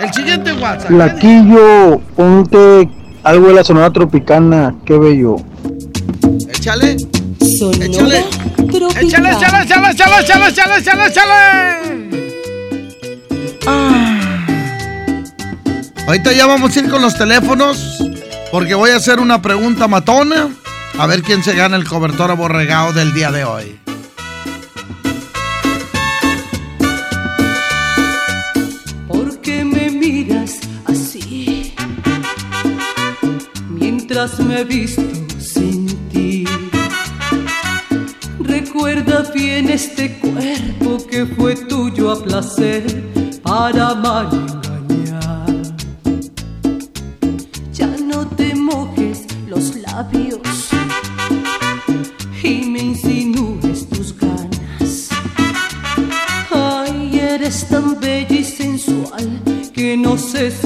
El siguiente WhatsApp. Flaquillo, ponte algo de la sonora tropicana, qué bello. Échale. Échale. Échale, échale, échale, échale, échale, échale, échale, échale. Ah. Ahorita ya vamos a ir con los teléfonos porque voy a hacer una pregunta matona. A ver quién se gana el cobertor aborregado del día de hoy. ¿Por qué me miras así? Mientras me visto sin ti. Recuerda bien este cuerpo que fue tuyo a placer para amar que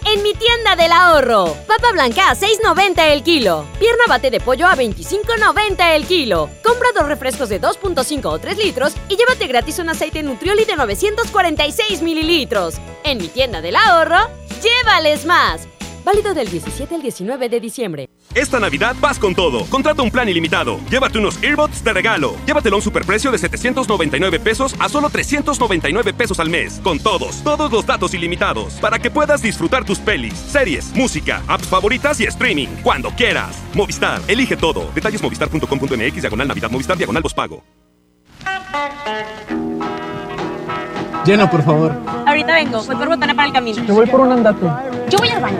en mi tienda del ahorro. Papa blanca a 6.90 el kilo. Pierna bate de pollo a 25.90 el kilo. Compra dos refrescos de 2.5 o 3 litros y llévate gratis un aceite Nutrioli de 946 mililitros. En mi tienda del ahorro, llévales más. Válido del 17 al 19 de diciembre. Esta Navidad vas con todo. Contrata un plan ilimitado. Llévate unos earbuds de regalo. Llévatelo a un superprecio de 799 pesos a solo 399 pesos al mes. Con todos, todos los datos ilimitados. Para que puedas disfrutar tus pelis, series, música, apps favoritas y streaming. Cuando quieras. Movistar, elige todo. Detalles movistar.com.mx, diagonal Navidad, Movistar, diagonal pago. Llena, por favor. Ahorita vengo, voy por botana para el camino. Yo voy por un andate. Yo voy al baño.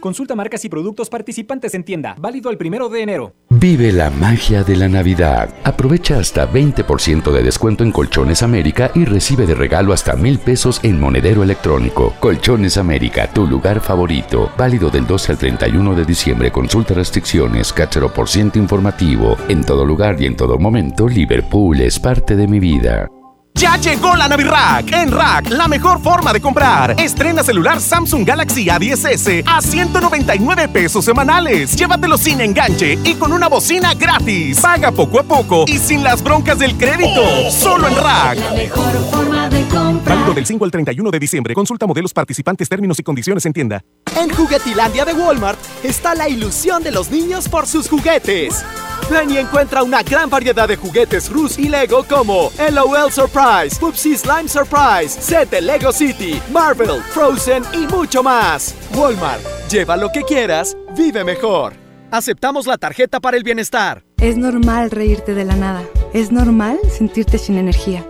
Consulta marcas y productos participantes en tienda. Válido el primero de enero. Vive la magia de la Navidad. Aprovecha hasta 20% de descuento en Colchones América y recibe de regalo hasta mil pesos en monedero electrónico. Colchones América, tu lugar favorito. Válido del 12 al 31 de diciembre. Consulta restricciones, cachero por ciento informativo. En todo lugar y en todo momento, Liverpool es parte de mi vida. Ya llegó la Navirack. En Rack, la mejor forma de comprar. Estrena celular Samsung Galaxy A10s a 199 pesos semanales. Llévatelo sin enganche y con una bocina gratis. Paga poco a poco y sin las broncas del crédito. Solo en Rack. La mejor forma de comprar. Válido del 5 al 31 de diciembre. Consulta modelos participantes, términos y condiciones en tienda. En Juguetilandia de Walmart está la ilusión de los niños por sus juguetes. Ven y encuentra una gran variedad de juguetes Rus y Lego como LOL Surprise, Pupsi Slime Surprise, set de Lego City, Marvel, Frozen y mucho más. Walmart, lleva lo que quieras, vive mejor. Aceptamos la tarjeta para el bienestar. Es normal reírte de la nada. Es normal sentirte sin energía.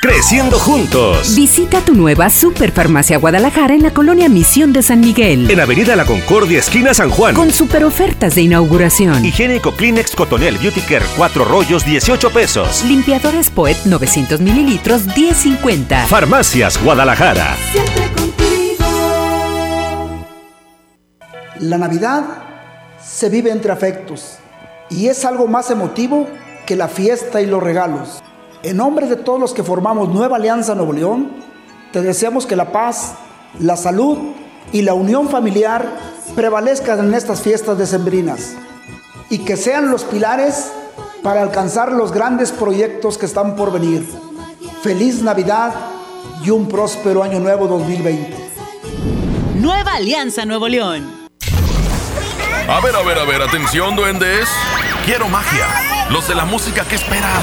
Creciendo juntos. Visita tu nueva Superfarmacia Guadalajara en la colonia Misión de San Miguel. En Avenida La Concordia, esquina San Juan. Con super ofertas de inauguración. Higiénico Kleenex Cotonel Beauty Care 4 rollos 18 pesos. Limpiadores Poet 900 mililitros 10.50. Farmacias Guadalajara. La Navidad se vive entre afectos y es algo más emotivo que la fiesta y los regalos. En nombre de todos los que formamos Nueva Alianza Nuevo León, te deseamos que la paz, la salud y la unión familiar prevalezcan en estas fiestas decembrinas y que sean los pilares para alcanzar los grandes proyectos que están por venir. Feliz Navidad y un próspero año nuevo 2020. Nueva Alianza Nuevo León. A ver, a ver, a ver, atención, duendes. Quiero magia. Los de la música que esperan.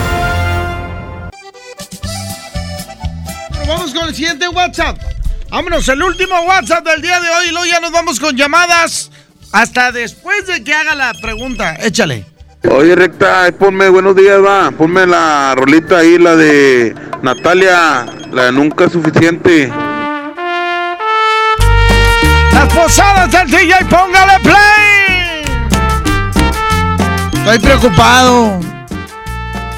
Vamos con el siguiente WhatsApp. Vámonos, el último WhatsApp del día de hoy. Y luego ya nos vamos con llamadas hasta después de que haga la pregunta. Échale. Oye, recta, ahí ponme buenos días, va. Ponme la rolita ahí, la de Natalia, la de Nunca es Suficiente. Las posadas del DJ, póngale play. Estoy preocupado.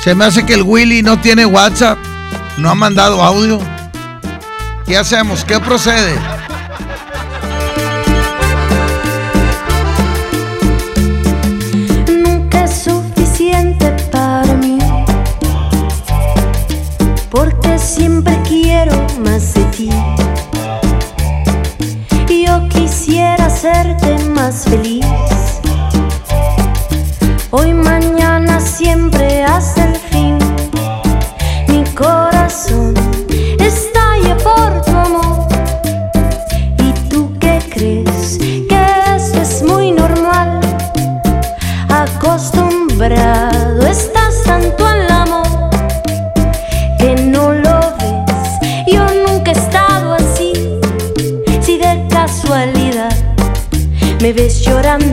Se me hace que el Willy no tiene WhatsApp. No ha mandado audio. ¿Qué hacemos? ¿Qué procede? Nunca es suficiente para mí. Porque siempre quiero más de ti. Yo quisiera hacerte más feliz. Hoy, mañana, siempre llorando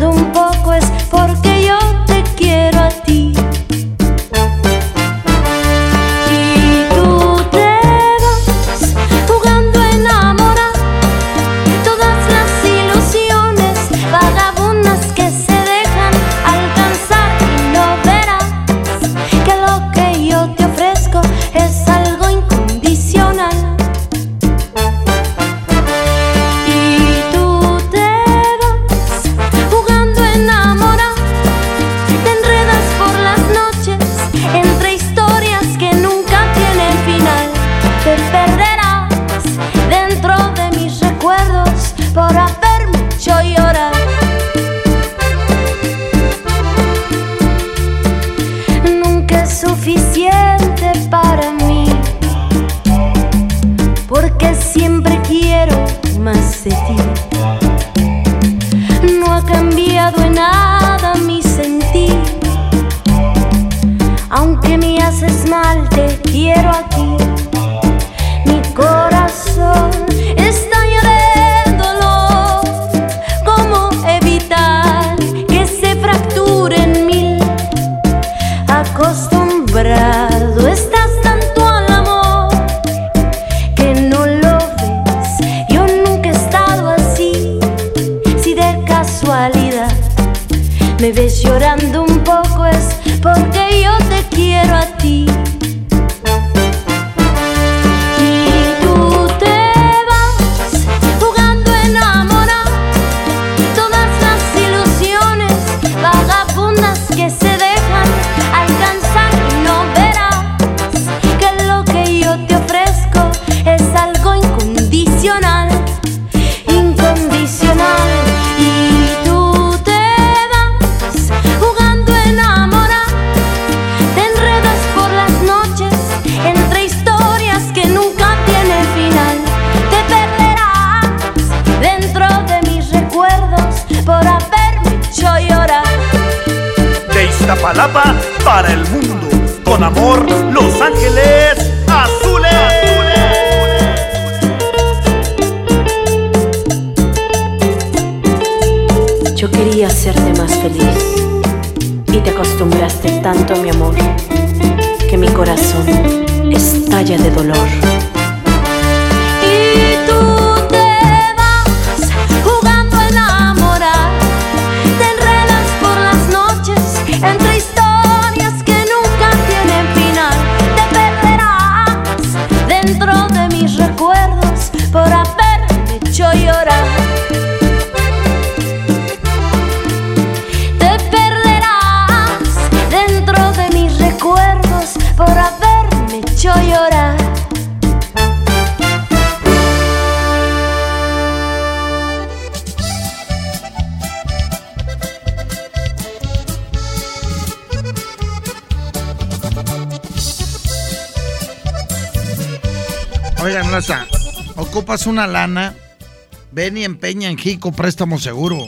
una lana, ven y empeña en Jico Préstamo Seguro.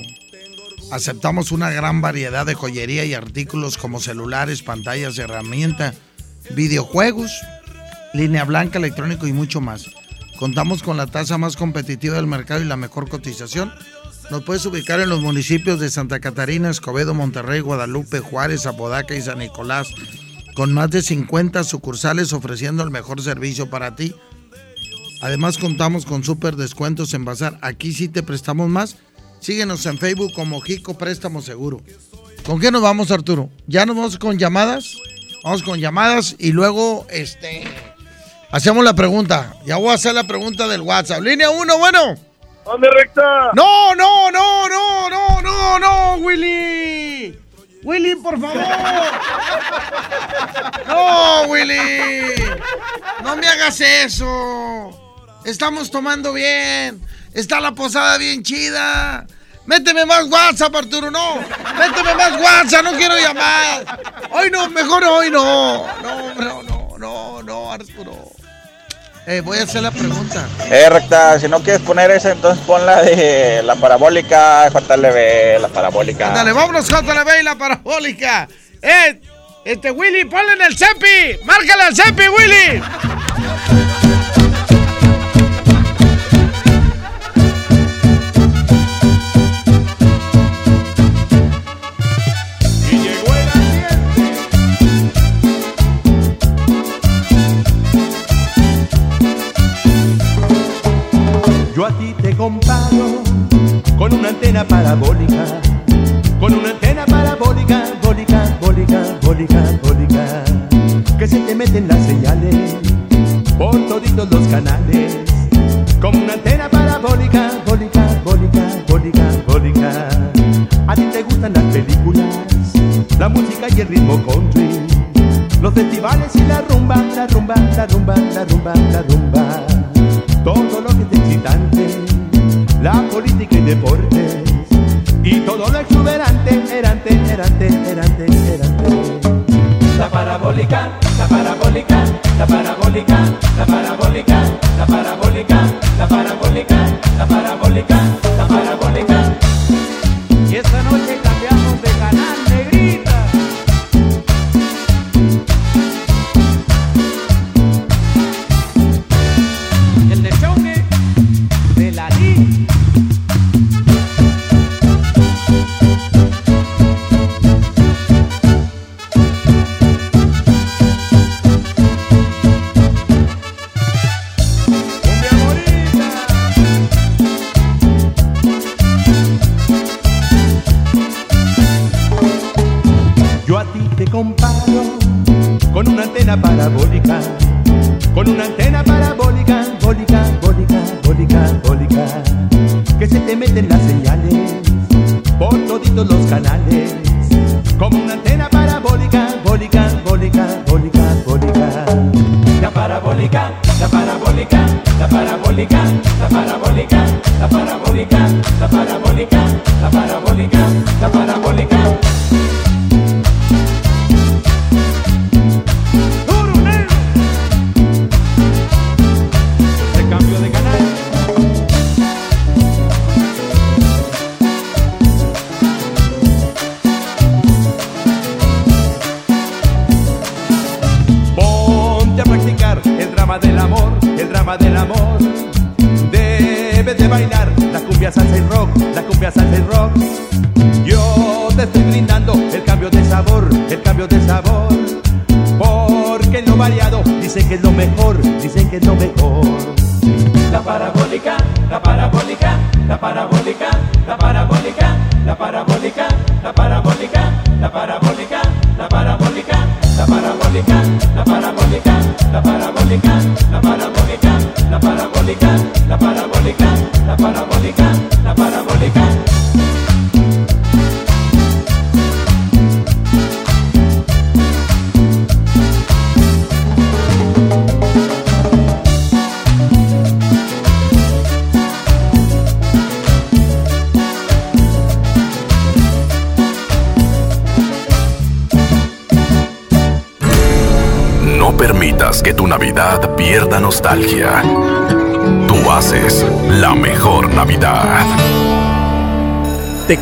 Aceptamos una gran variedad de joyería y artículos como celulares, pantallas, herramientas, videojuegos, línea blanca, electrónico y mucho más. Contamos con la tasa más competitiva del mercado y la mejor cotización. Nos puedes ubicar en los municipios de Santa Catarina, Escobedo, Monterrey, Guadalupe, Juárez, Apodaca y San Nicolás, con más de 50 sucursales ofreciendo el mejor servicio para ti. Además contamos con súper descuentos en Bazar. Aquí sí te prestamos más. Síguenos en Facebook como Jico Préstamo Seguro. ¿Con qué nos vamos, Arturo? ¿Ya nos vamos con llamadas? Vamos con llamadas y luego este hacemos la pregunta. Ya voy a hacer la pregunta del WhatsApp. Línea 1, bueno. ¿Dónde recta? No, no, no, no, no, no, no, Willy. Willy, por favor. No, Willy. No me hagas eso. Estamos tomando bien. Está la posada bien chida. Méteme más WhatsApp, Arturo, no. Méteme más WhatsApp, no quiero llamar. Hoy no, mejor hoy no. No, no, no, no, no, Arturo. Eh, voy a hacer la pregunta. Eh, recta, si no quieres poner esa, entonces pon la de la parabólica, JLB, la parabólica. Dale, vámonos, JLB y la parabólica. Eh, este Willy, ponle en el CEPI. Márcale al CEPI, Willy. Ti te comparo con una antena parabólica, con una antena parabólica, bólica, bólica, bólica, bólica, que se te meten las señales por toditos los canales, como una antena parabólica, bólica, bólica, bólica, bólica. A ti te gustan las películas, la música y el ritmo country, los festivales y la rumba, la rumba, la rumba, la rumba, la rumba todo lo que es excitante, la política y deportes, y todo lo exuberante, erante, erante, erante, erante. La parabólica, la parabólica, la parabólica, la parabólica, la parabólica, la parabólica, la parabólica.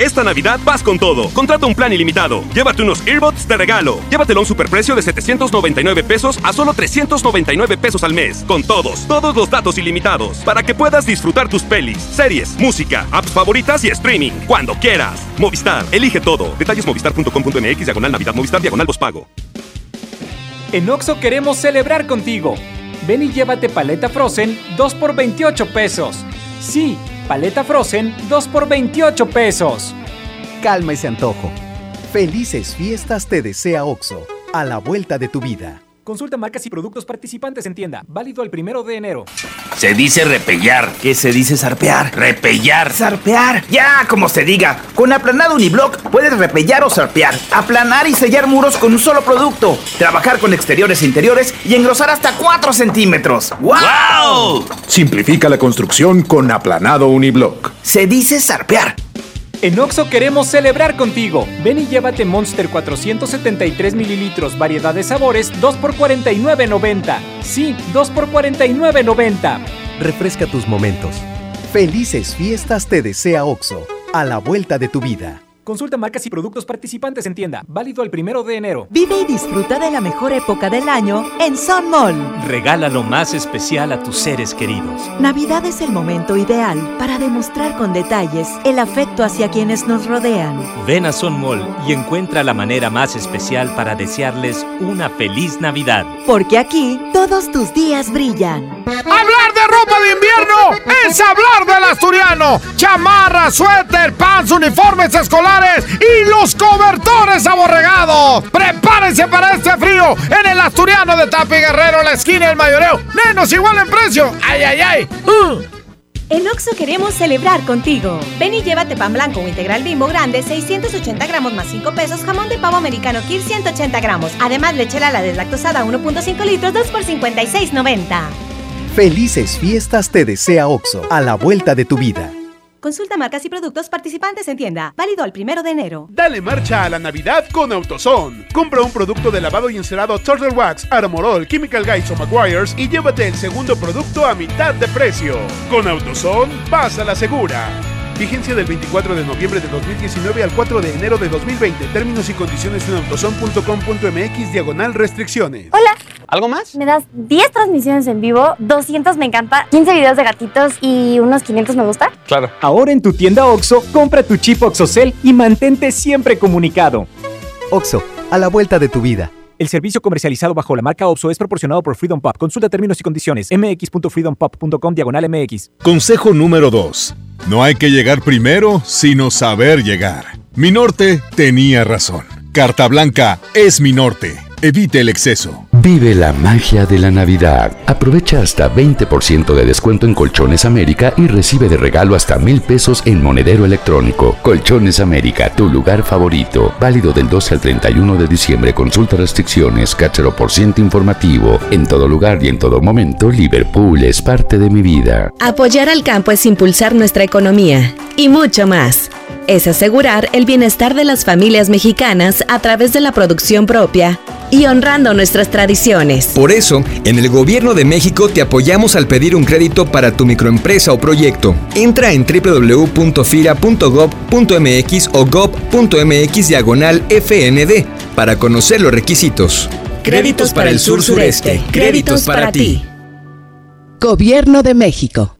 Esta Navidad vas con todo. Contrata un plan ilimitado. Llévate unos earbuds de regalo. Llévatelo a un superprecio de 799 pesos a solo 399 pesos al mes. Con todos, todos los datos ilimitados. Para que puedas disfrutar tus pelis, series, música, apps favoritas y streaming. Cuando quieras. Movistar, elige todo. Detalles movistar.com.mx, diagonal Navidad, Movistar, diagonal pago. En Oxo queremos celebrar contigo. Ven y llévate paleta Frozen 2 por 28 pesos. Sí, paleta Frozen 2 por 28 pesos. Calma ese antojo. Felices fiestas te desea OXO, a la vuelta de tu vida. Consulta marcas y productos participantes en tienda. Válido el primero de enero. Se dice repellar. ¿Qué se dice zarpear? Repellar. Zarpear. Ya, como se diga. Con aplanado uniblock puedes repellar o zarpear. Aplanar y sellar muros con un solo producto. Trabajar con exteriores e interiores y engrosar hasta 4 centímetros. ¡Wow! Simplifica la construcción con aplanado uniblock. Se dice zarpear. En Oxo queremos celebrar contigo. Ven y llévate Monster 473 mililitros, variedad de sabores, 2 por 49.90. Sí, 2 por 49.90. Refresca tus momentos. Felices fiestas te desea OXO, a la vuelta de tu vida. Consulta marcas y productos participantes en tienda. Válido el primero de enero. Vive y disfruta de la mejor época del año en Sun Mall. Regala lo más especial a tus seres queridos. Navidad es el momento ideal para demostrar con detalles el afecto hacia quienes nos rodean. Ven a Sun Mall y encuentra la manera más especial para desearles una feliz Navidad. Porque aquí todos tus días brillan. Hablar de ropa de invierno es hablar del asturiano. Chamarra, suéter, pants, uniformes escolares y los cobertores aborregados. Prepárense para este frío en el asturiano de Tapi Guerrero, la esquina del mayoreo. Menos igual en precio. ¡Ay, ay, ay! Uh. En Oxo queremos celebrar contigo. Ven y llévate pan blanco o integral bimbo grande, 680 gramos más 5 pesos, jamón de pavo americano Kir 180 gramos. Además, leche la deslactosada 1.5 litros, 2 por 56.90. Felices fiestas te desea OXO, a la vuelta de tu vida. Consulta marcas y productos participantes en tienda. Válido el primero de enero. Dale marcha a la Navidad con AutoZone. Compra un producto de lavado y encerado Turtle Wax, Armorol, Chemical Guys o Maguires y llévate el segundo producto a mitad de precio. Con AutoZone, vas a la segura. Vigencia del 24 de noviembre de 2019 al 4 de enero de 2020. Términos y condiciones en autozone.com.mx diagonal restricciones. Hola. ¿Algo más? Me das 10 transmisiones en vivo, 200 me encanta, 15 videos de gatitos y unos 500 me gusta. Claro. Ahora en tu tienda OXO, compra tu chip OXOCEL y mantente siempre comunicado. OXO, a la vuelta de tu vida. El servicio comercializado bajo la marca OPSO es proporcionado por Freedom Pop. Consulta términos y condiciones. mx.freedompop.com diagonal mx. Consejo número 2. No hay que llegar primero, sino saber llegar. Mi norte tenía razón. Carta Blanca es mi norte. Evite el exceso. Vive la magia de la Navidad. Aprovecha hasta 20% de descuento en Colchones América y recibe de regalo hasta mil pesos en monedero electrónico. Colchones América, tu lugar favorito. Válido del 12 al 31 de diciembre. Consulta restricciones, cáchero por ciento informativo. En todo lugar y en todo momento, Liverpool es parte de mi vida. Apoyar al campo es impulsar nuestra economía y mucho más. Es asegurar el bienestar de las familias mexicanas a través de la producción propia y honrando nuestras tradiciones. Por eso, en el Gobierno de México te apoyamos al pedir un crédito para tu microempresa o proyecto. Entra en www.fira.gov.mx o gov.mx diagonal FND para conocer los requisitos. Créditos para el sur sureste. Créditos para ti. Gobierno de México.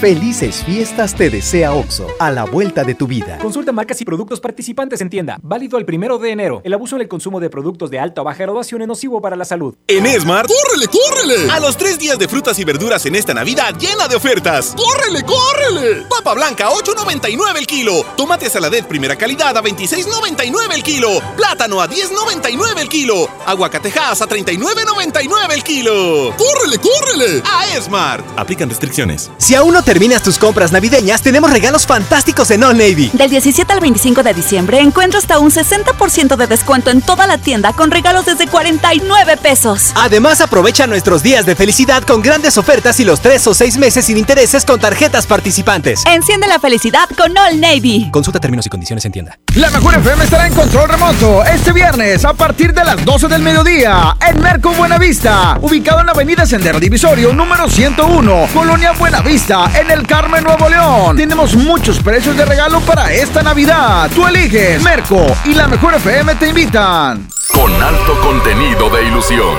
Felices fiestas te desea OXO, a la vuelta de tu vida. Consulta marcas y productos participantes en tienda. Válido el primero de enero. El abuso en el consumo de productos de alta o baja graduación es nocivo para la salud. En Esmart, ¡córrele, córrele! A los tres días de frutas y verduras en esta Navidad llena de ofertas. ¡Córrele, córrele! Papa blanca, 8.99 el kilo. Tomate saladet primera calidad a 26.99 el kilo. Plátano a 10.99 el kilo. Aguacatejas a 39.99 el kilo. ¡Córrele, córrele! A Esmart. Aplican restricciones. Si aún no terminas tus compras navideñas, tenemos regalos fantásticos en All Navy. Del 17 al 25 de diciembre encuentra hasta un 60% de descuento en toda la tienda con regalos desde 49 pesos. Además, aprovecha nuestros días de felicidad con grandes ofertas y los 3 o 6 meses sin intereses con tarjetas participantes. Enciende la felicidad con All Navy. Consulta términos y condiciones en tienda. La mejor FM estará en control remoto este viernes a partir de las 12 del mediodía en Merco Buenavista, ubicado en la avenida Sendero Divisorio número 101, Colonia Buenavista, en el Carmen Nuevo León. Tenemos muchos precios de regalo para esta Navidad. Tú eliges Merco y la mejor FM te invitan. Con alto contenido de ilusión,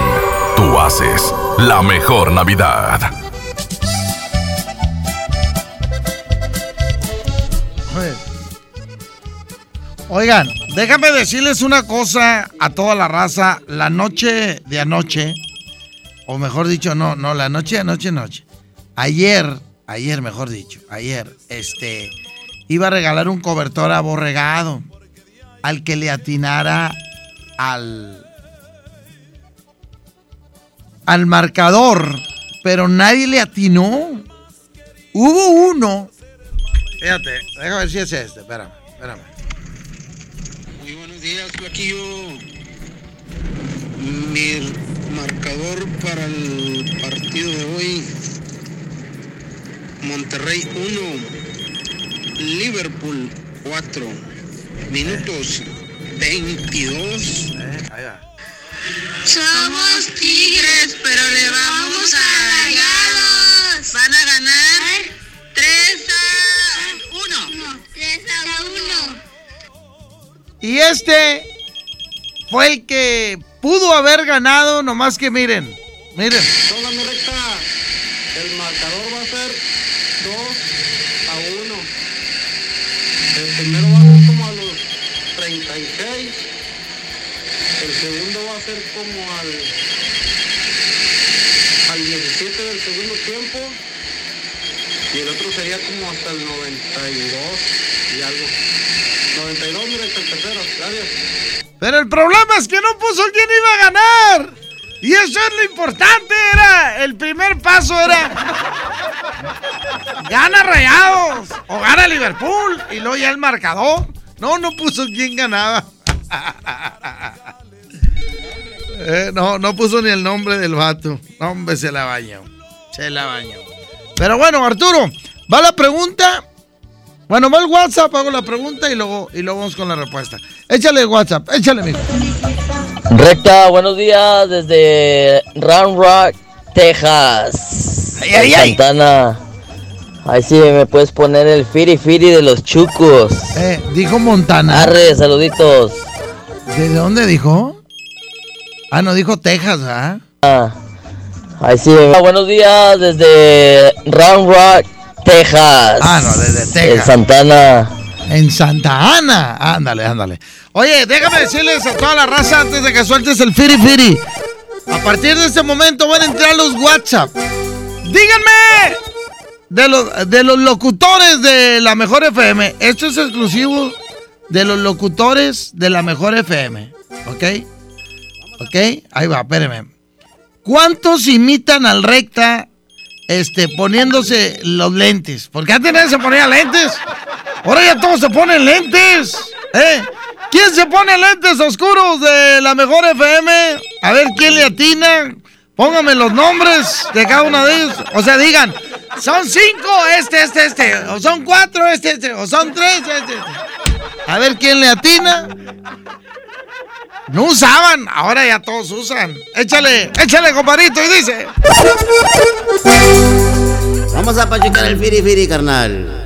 tú haces la mejor Navidad. Oigan, déjame decirles una cosa a toda la raza. La noche de anoche, o mejor dicho, no, no, la noche de anoche, noche. Ayer, ayer mejor dicho, ayer, este, iba a regalar un cobertor aborregado al que le atinara al, al marcador, pero nadie le atinó. Hubo uno. Fíjate, déjame ver si es este, espérame, espérame. Muy buenos días, Flaquillo. Mi marcador para el partido de hoy, Monterrey 1, Liverpool 4, minutos 22. Somos tigres, pero le vamos a rayados. Van a ganar 3 a 1. 3 a 1. Y este fue el que pudo haber ganado, nomás que miren, miren. Toda mi recta, el marcador va a ser primero va a ser como a los 36. El segundo va a ser como al, al 17 del segundo tiempo. Y el otro sería como hasta el 92 y algo. 92, mira, el tercero. Gracias. Pero el problema es que no puso quién iba a ganar. Y eso es lo importante, era, el primer paso era, gana Rayados o gana Liverpool y luego ya el marcador. No, no puso quién ganaba. Eh, no, no puso ni el nombre del vato. No, hombre, se la bañó. Se la bañó. Pero bueno, Arturo, va la pregunta. Bueno, va el WhatsApp, hago la pregunta y luego, y luego vamos con la respuesta. Échale el WhatsApp, échale, mijo. Recta, buenos días desde Round Rock, Texas. Ay, ay, ay. Santana. Ahí sí me puedes poner el firi firi de los chucos. Eh, dijo Montana. Arre, saluditos. ¿De dónde dijo? Ah, no, dijo Texas, ¿ah? Ah, ahí sí. Buenos días desde Round Rock, Texas. Ah, no, desde En Texas. Santana. En Santa Ana. Ándale, ándale. Oye, déjame decirles a toda la raza antes de que sueltes el firi firi. A partir de este momento van a entrar los WhatsApp. Díganme de los, de los locutores de la mejor FM. Esto es exclusivo de los locutores de la mejor FM. ¿Ok? ¿Ok? Ahí va, espérenme. ¿Cuántos imitan al recta este, poniéndose los lentes? Porque antes se ponía lentes. Ahora ya todos se ponen lentes. ¿Eh? ¿Quién se pone lentes oscuros de la mejor FM? A ver quién le atina. Póngame los nombres de cada uno de ellos. O sea, digan, son cinco, este, este, este. O son cuatro, este, este. O son tres, este, este. A ver quién le atina. No usaban, ahora ya todos usan. Échale, échale, compadrito, y dice. Vamos a pachucar el firi firi, carnal.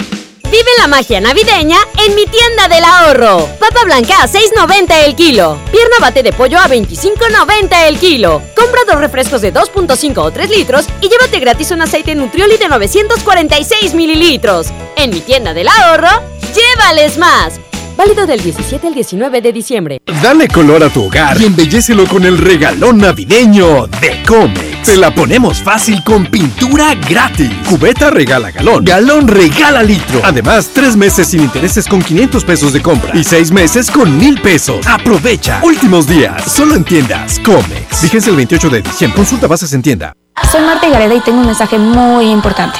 Vive la magia navideña en mi tienda del ahorro. Papa blanca a 6.90 el kilo. Pierna bate de pollo a 25.90 el kilo. Compra dos refrescos de 2.5 o 3 litros y llévate gratis un aceite Nutrioli de 946 mililitros. En mi tienda del ahorro, llévales más. Válido del 17 al 19 de diciembre. Dale color a tu hogar y embellecelo con el regalón navideño de Comex. Te la ponemos fácil con pintura gratis. Cubeta regala galón. Galón regala litro. Además, tres meses sin intereses con 500 pesos de compra y seis meses con mil pesos. Aprovecha. Últimos días. Solo en tiendas Comex. Vigencia el 28 de diciembre. Consulta bases en tienda. Soy Marta Gareda y tengo un mensaje muy importante.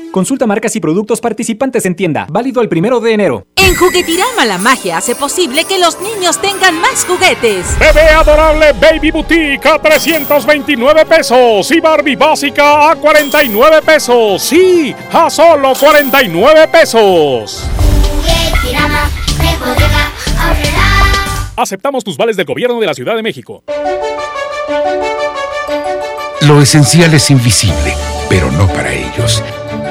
Consulta marcas y productos participantes en tienda. Válido el primero de enero. En Juguetirama la magia hace posible que los niños tengan más juguetes. Bebé adorable Baby Boutique a 329 pesos y Barbie básica a 49 pesos. Sí, a solo 49 pesos. Aceptamos tus vales del gobierno de la Ciudad de México. Lo esencial es invisible, pero no para ellos.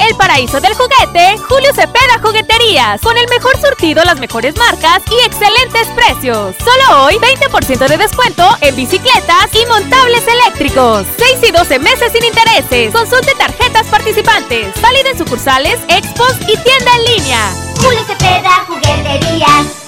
El paraíso del juguete, Julio Cepeda Jugueterías, con el mejor surtido, las mejores marcas y excelentes precios. Solo hoy, 20% de descuento en bicicletas y montables eléctricos. 6 y 12 meses sin intereses. Consulte tarjetas participantes. Válida en sucursales, expos y tienda en línea. Julio Cepeda Jugueterías.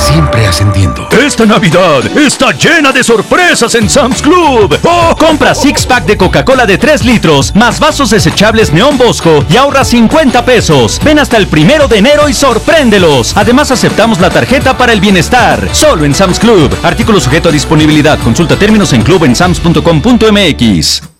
siempre ascendiendo. Esta Navidad está llena de sorpresas en Sam's Club. Oh, compra six pack de Coca-Cola de 3 litros, más vasos desechables Neón Bosco y ahorra 50 pesos. Ven hasta el primero de enero y sorpréndelos. Además, aceptamos la tarjeta para el bienestar. Solo en Sam's Club. Artículo sujeto a disponibilidad. Consulta términos en clubensams.com.mx.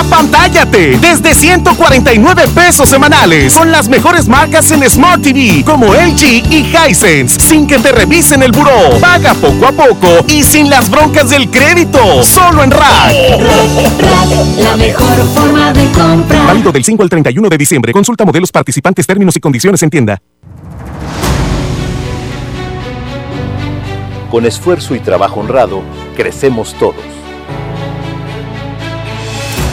¡Apantállate! Desde 149 pesos semanales con las mejores marcas en Smart TV como LG y Hisense sin que te revisen el buró. Paga poco a poco y sin las broncas del crédito. Solo en Rack. La mejor forma de comprar. Válido del 5 al 31 de diciembre. Consulta modelos participantes, términos y condiciones en tienda. Con esfuerzo y trabajo honrado, crecemos todos.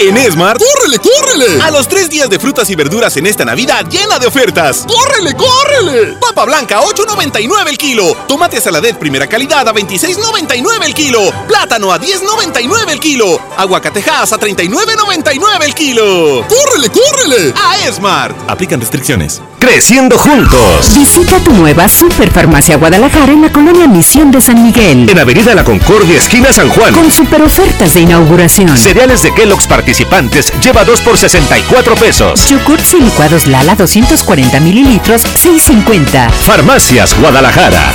En Esmar, ¡córrele, córrele! A los tres días de frutas y verduras en esta Navidad llena de ofertas. ¡Córrele, córrele! Papa blanca, 8.99 el kilo. Tomate saladet primera calidad a 26.99 el kilo. Plátano a 10.99 el kilo. Aguacatejas a 39.99 el kilo. ¡Córrele, córrele! A Esmar. Aplican restricciones. Creciendo juntos. Visita tu nueva Superfarmacia Guadalajara en la colonia Misión de San Miguel. En Avenida La Concordia, esquina San Juan. Con super ofertas de inauguración. Cereales de Kellogg's participantes lleva 2 por 64 pesos. Yogurts y licuados Lala 240 mililitros, 6.50. Farmacias Guadalajara.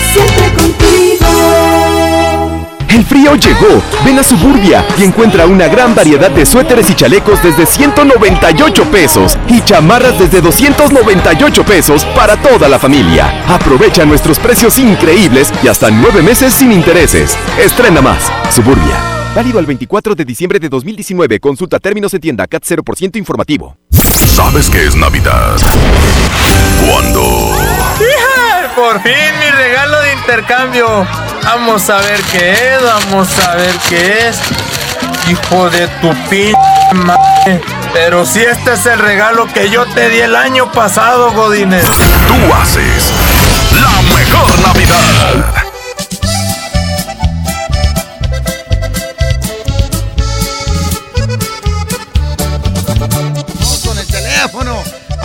El frío llegó. Ven a Suburbia y encuentra una gran variedad de suéteres y chalecos desde 198 pesos y chamarras desde 298 pesos para toda la familia. Aprovecha nuestros precios increíbles y hasta nueve meses sin intereses. Estrena más. Suburbia. Válido al 24 de diciembre de 2019. Consulta términos en tienda CAT 0% informativo. ¿Sabes qué es Navidad? Cuando... Por fin mi regalo de intercambio. Vamos a ver qué es, vamos a ver qué es. Hijo de tu p madre. Pero si este es el regalo que yo te di el año pasado, Godines. Tú haces la mejor Navidad.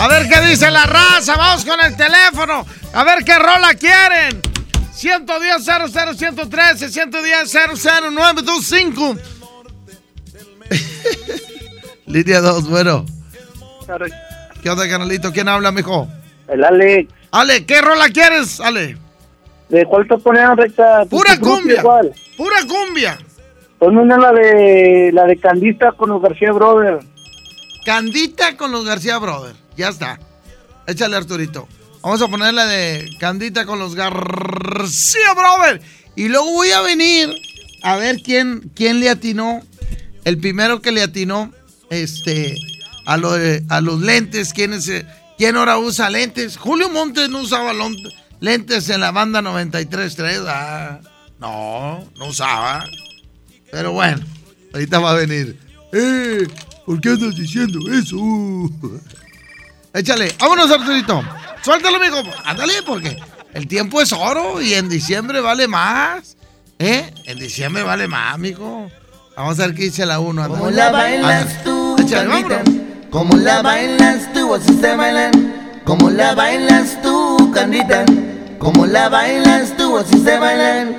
A ver qué dice la raza. Vamos con el teléfono. A ver qué rola quieren. 110 00 113 110 00925 Línea 2, bueno. ¿Qué onda, canalito? ¿Quién habla, mijo? El Ale. Ale, ¿qué rola quieres, Ale? ¿De cuál te ponían recta? Pura Tu grupo cumbia. igual. Pura cumbia. Ponme una la de la de Candista con los García Brothers. Candita con los García Brothers. Ya está. Échale, Arturito. Vamos a poner la de Candita con los García Brothers. Y luego voy a venir a ver quién, quién le atinó. El primero que le atinó este, a, lo a los lentes. ¿Quién, es, ¿Quién ahora usa lentes? Julio Montes no usaba lentes en la banda 93.3. Ah, no, no usaba. Pero bueno, ahorita va a venir. ¡Eh! ¿Por qué andas diciendo eso? Échale, vámonos, Arturito. Suéltalo, amigo. Ándale, porque el tiempo es oro y en diciembre vale más. ¿Eh? En diciembre vale más, amigo. Vamos a ver qué dice la 1. Como la bailas tú, Échale, vámonos. Como la bailas tú, así se bailan. Como la bailas tú, Candita. Como la bailas tú, así se bailan.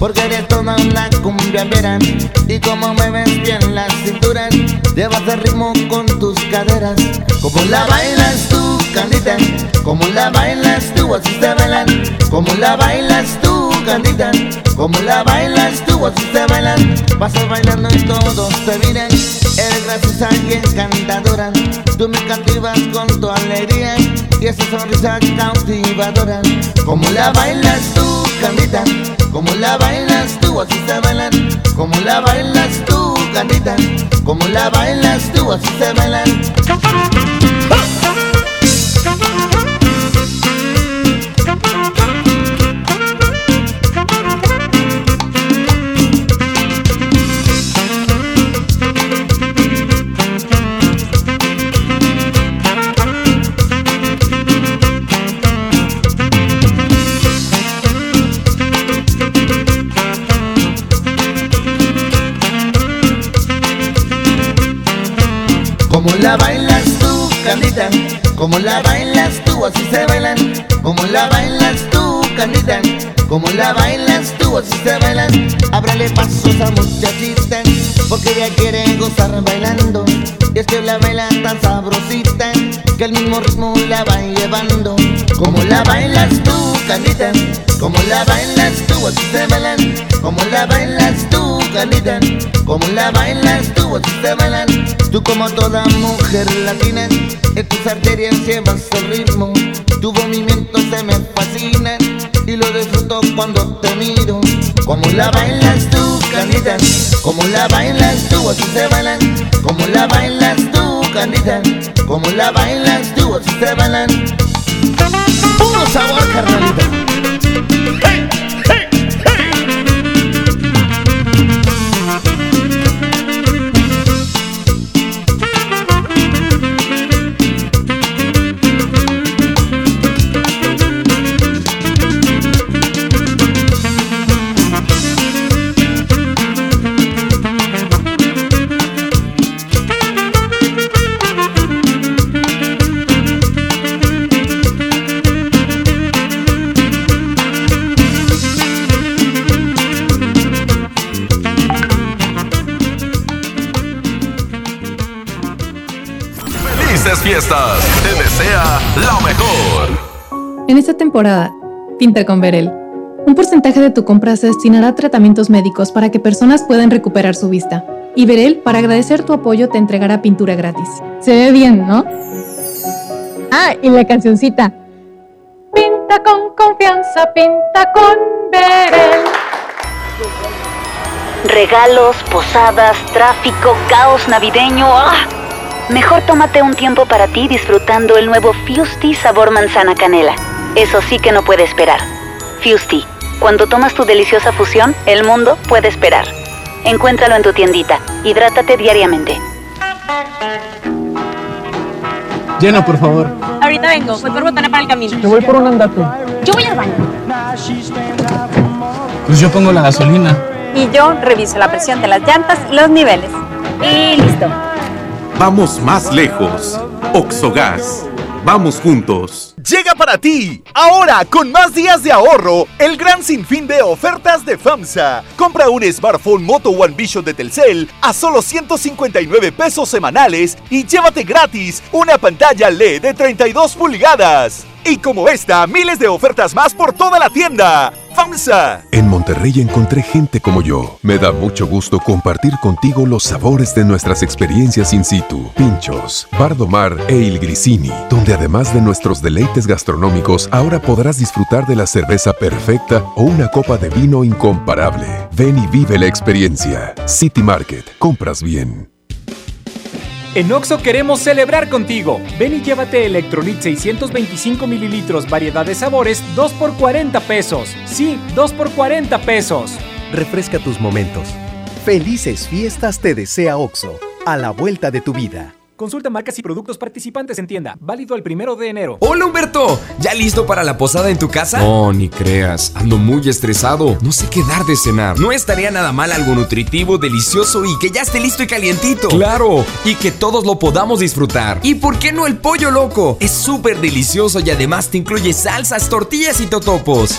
Porque eres toda una cumbia vera. Y como me ves bien la cintura. Llevas el ritmo con tus caderas. Como la bailas tú, Candita. Como la bailas tú, así se bailan. Como la bailas tú, Como la bailas tú, así se bailan. Pasas bailando y todos te miran. Eres graciosa y encantadora. Tú me cautivas con tu alegría y esa sonrisa cautivadora. Como la bailas tú, Candita. Como la bailas tú, así se bailan. Como la bailas tú, Candita. Como la bailas tú, así se bailan. Como la bailas tú, Candita. Como la bailas tú, así se bailan. Como la bailas tú, Candita. Como la bailas tú, así se bailan. Ábrale pasos a muchachita, porque ella quiere gozar bailando. Y es que la baila tan sabrosita, que el mismo ritmo la va llevando. Como la bailas tú, Candita. Como la bailas tú, así se bailan. Como la bailas tú, Candita. Como la bailas tú, así se bailan. Tú como toda mujer latina, en tus arterias llevas el ritmo. Tu movimiento se me fascina y lo disfruto cuando te miro. Como la bailas tú, Candita. Como la bailas tú, así se bailan. Como la bailas tú, Candita. Como la bailas tú, así se bailan. Puro sabor, Hey! Felices fiestas. Te desea lo mejor. En esta temporada, pinta con Verel. Un porcentaje de tu compra se destinará a tratamientos médicos para que personas puedan recuperar su vista. Y Verel, para agradecer tu apoyo, te entregará pintura gratis. Se ve bien, ¿no? Ah, y la cancioncita. Pinta con confianza, pinta con Verel. Regalos, posadas, tráfico, caos navideño. ¡Ah! Mejor tómate un tiempo para ti disfrutando el nuevo Fusti sabor manzana canela. Eso sí que no puede esperar. Fusti, cuando tomas tu deliciosa fusión, el mundo puede esperar. Encuéntralo en tu tiendita. Hidrátate diariamente. Llena, por favor. Ahorita vengo, voy por botana para el camino. Te voy por un andate. Yo voy al baño. Pues yo pongo la gasolina. Y yo reviso la presión de las llantas y los niveles. Y listo. Vamos más lejos. Oxogas. Vamos juntos. Llega para ti, ahora con más días de ahorro, el gran sinfín de ofertas de FAMSA. Compra un smartphone Moto One Vision de Telcel a solo 159 pesos semanales y llévate gratis una pantalla LED de 32 pulgadas. Y como esta, miles de ofertas más por toda la tienda. FAMSA. En Monterrey encontré gente como yo. Me da mucho gusto compartir contigo los sabores de nuestras experiencias in situ. Pinchos, Bardomar e Il Grisini, donde además de nuestros deleites gastronómicos, ahora podrás disfrutar de la cerveza perfecta o una copa de vino incomparable. Ven y vive la experiencia. City Market. Compras bien. En Oxo queremos celebrar contigo. Ven y llévate Electrolit 625 mililitros, variedad de sabores, 2 por 40 pesos. Sí, 2 por 40 pesos. Refresca tus momentos. Felices fiestas te desea OXO, a la vuelta de tu vida. Consulta marcas y productos participantes en tienda. Válido el primero de enero. Hola Humberto, ¿ya listo para la posada en tu casa? No, ni creas, ando muy estresado. No sé qué dar de cenar. No estaría nada mal algo nutritivo, delicioso y que ya esté listo y calientito. Claro, y que todos lo podamos disfrutar. ¿Y por qué no el pollo loco? Es súper delicioso y además te incluye salsas, tortillas y totopos.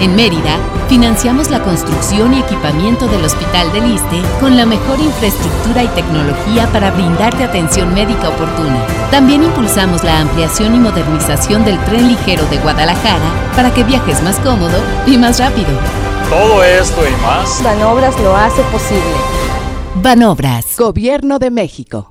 En Mérida, financiamos la construcción y equipamiento del Hospital del Iste con la mejor infraestructura y tecnología para brindarte atención médica oportuna. También impulsamos la ampliación y modernización del tren ligero de Guadalajara para que viajes más cómodo y más rápido. Todo esto y más. Banobras lo hace posible. Banobras. Gobierno de México.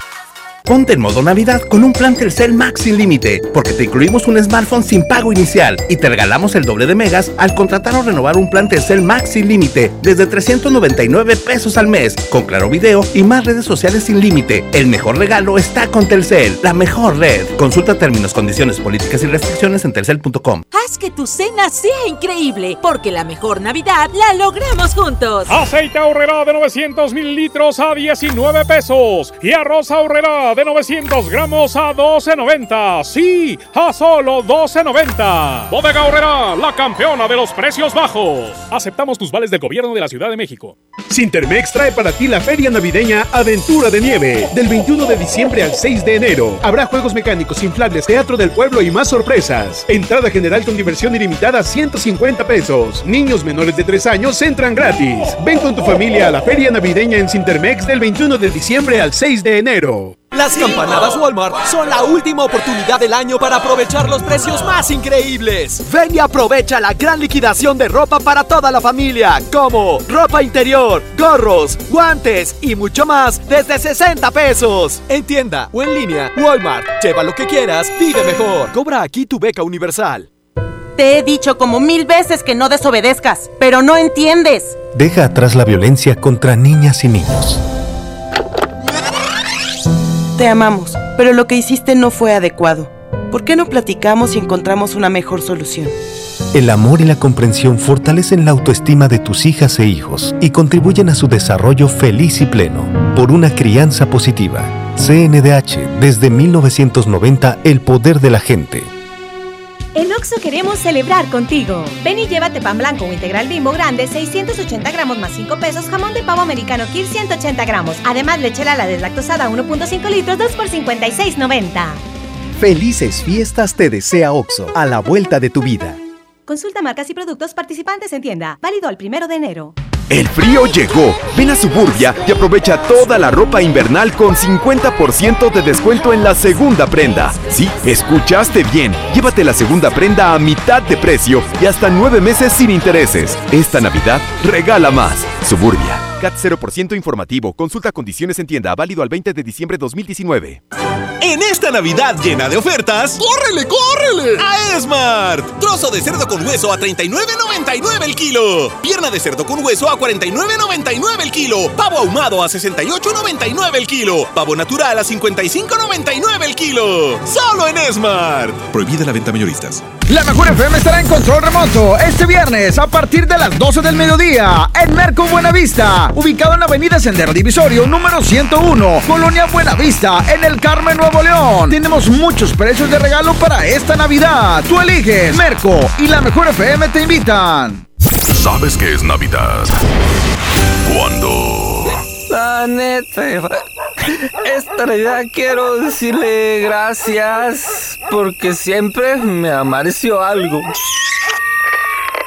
Ponte en modo Navidad con un plan Telcel Max sin límite, porque te incluimos un smartphone sin pago inicial y te regalamos el doble de megas al contratar o renovar un plan Telcel Max sin límite desde 399 pesos al mes, con claro video y más redes sociales sin límite. El mejor regalo está con Telcel, la mejor red. Consulta términos, condiciones, políticas y restricciones en telcel.com. Haz que tu cena sea increíble, porque la mejor Navidad la logramos juntos. Aceite ahorrera de 900 mililitros a 19 pesos y arroz ahorrera de 900 gramos a 12.90. Sí, a solo 12.90. Bodega Horrera, la campeona de los precios bajos. Aceptamos tus vales del gobierno de la Ciudad de México. Sintermex trae para ti la feria navideña Aventura de Nieve. Del 21 de diciembre al 6 de enero. Habrá juegos mecánicos, inflables, teatro del pueblo y más sorpresas. Entrada general con diversión ilimitada 150 pesos. Niños menores de 3 años entran gratis. Ven con tu familia a la feria navideña en Sintermex del 21 de diciembre al 6 de enero. Las campanadas Walmart son la última oportunidad del año para aprovechar los precios más increíbles. Ven y aprovecha la gran liquidación de ropa para toda la familia, como ropa interior, gorros, guantes y mucho más desde 60 pesos. En tienda o en línea, Walmart. Lleva lo que quieras, vive mejor. Cobra aquí tu beca universal. Te he dicho como mil veces que no desobedezcas, pero no entiendes. Deja atrás la violencia contra niñas y niños. Te amamos. pero lo que hiciste no fue adecuado. ¿Por qué no platicamos y encontramos una mejor solución? El amor y la comprensión fortalecen la autoestima de tus hijas e hijos y contribuyen a su desarrollo feliz y pleno. Por una crianza positiva. CNDH, desde 1990, el poder de la gente. En Oxo queremos celebrar contigo. Ven y llévate pan blanco o integral bimbo grande, 680 gramos más 5 pesos, jamón de pavo americano Kir 180 gramos. Además, leche la deslactosada 1.5 litros, 2 por 56.90. Felices fiestas te desea Oxo, a la vuelta de tu vida. Consulta marcas y productos participantes en tienda. Válido al primero de enero. El frío llegó. Ven a Suburbia y aprovecha toda la ropa invernal con 50% de descuento en la segunda prenda. Sí, escuchaste bien. Llévate la segunda prenda a mitad de precio y hasta nueve meses sin intereses. Esta Navidad regala más. Suburbia. CAT 0% informativo. Consulta condiciones en tienda. Válido al 20 de diciembre 2019. En esta Navidad llena de ofertas, ¡córrele, córrele! A Esmart. Trozo de cerdo con hueso a 39.99 el kilo. Pierna de cerdo con hueso a 49.99 el kilo. Pavo ahumado a 68.99 el kilo. Pavo natural a 55.99 el kilo. Solo en Esmart. Prohibida la venta mayoristas. La mejor FM estará en control remoto este viernes a partir de las 12 del mediodía en Merco Buenavista, ubicado en la avenida Sendero Divisorio número 101, Colonia Buenavista, en el Carmen Nuevo León. Tenemos muchos precios de regalo para esta Navidad. Tú eliges Merco y la mejor FM te invitan. ¿Sabes qué es Navidad? Cuando... La neta, esta Navidad quiero decirle gracias porque siempre me amareció algo.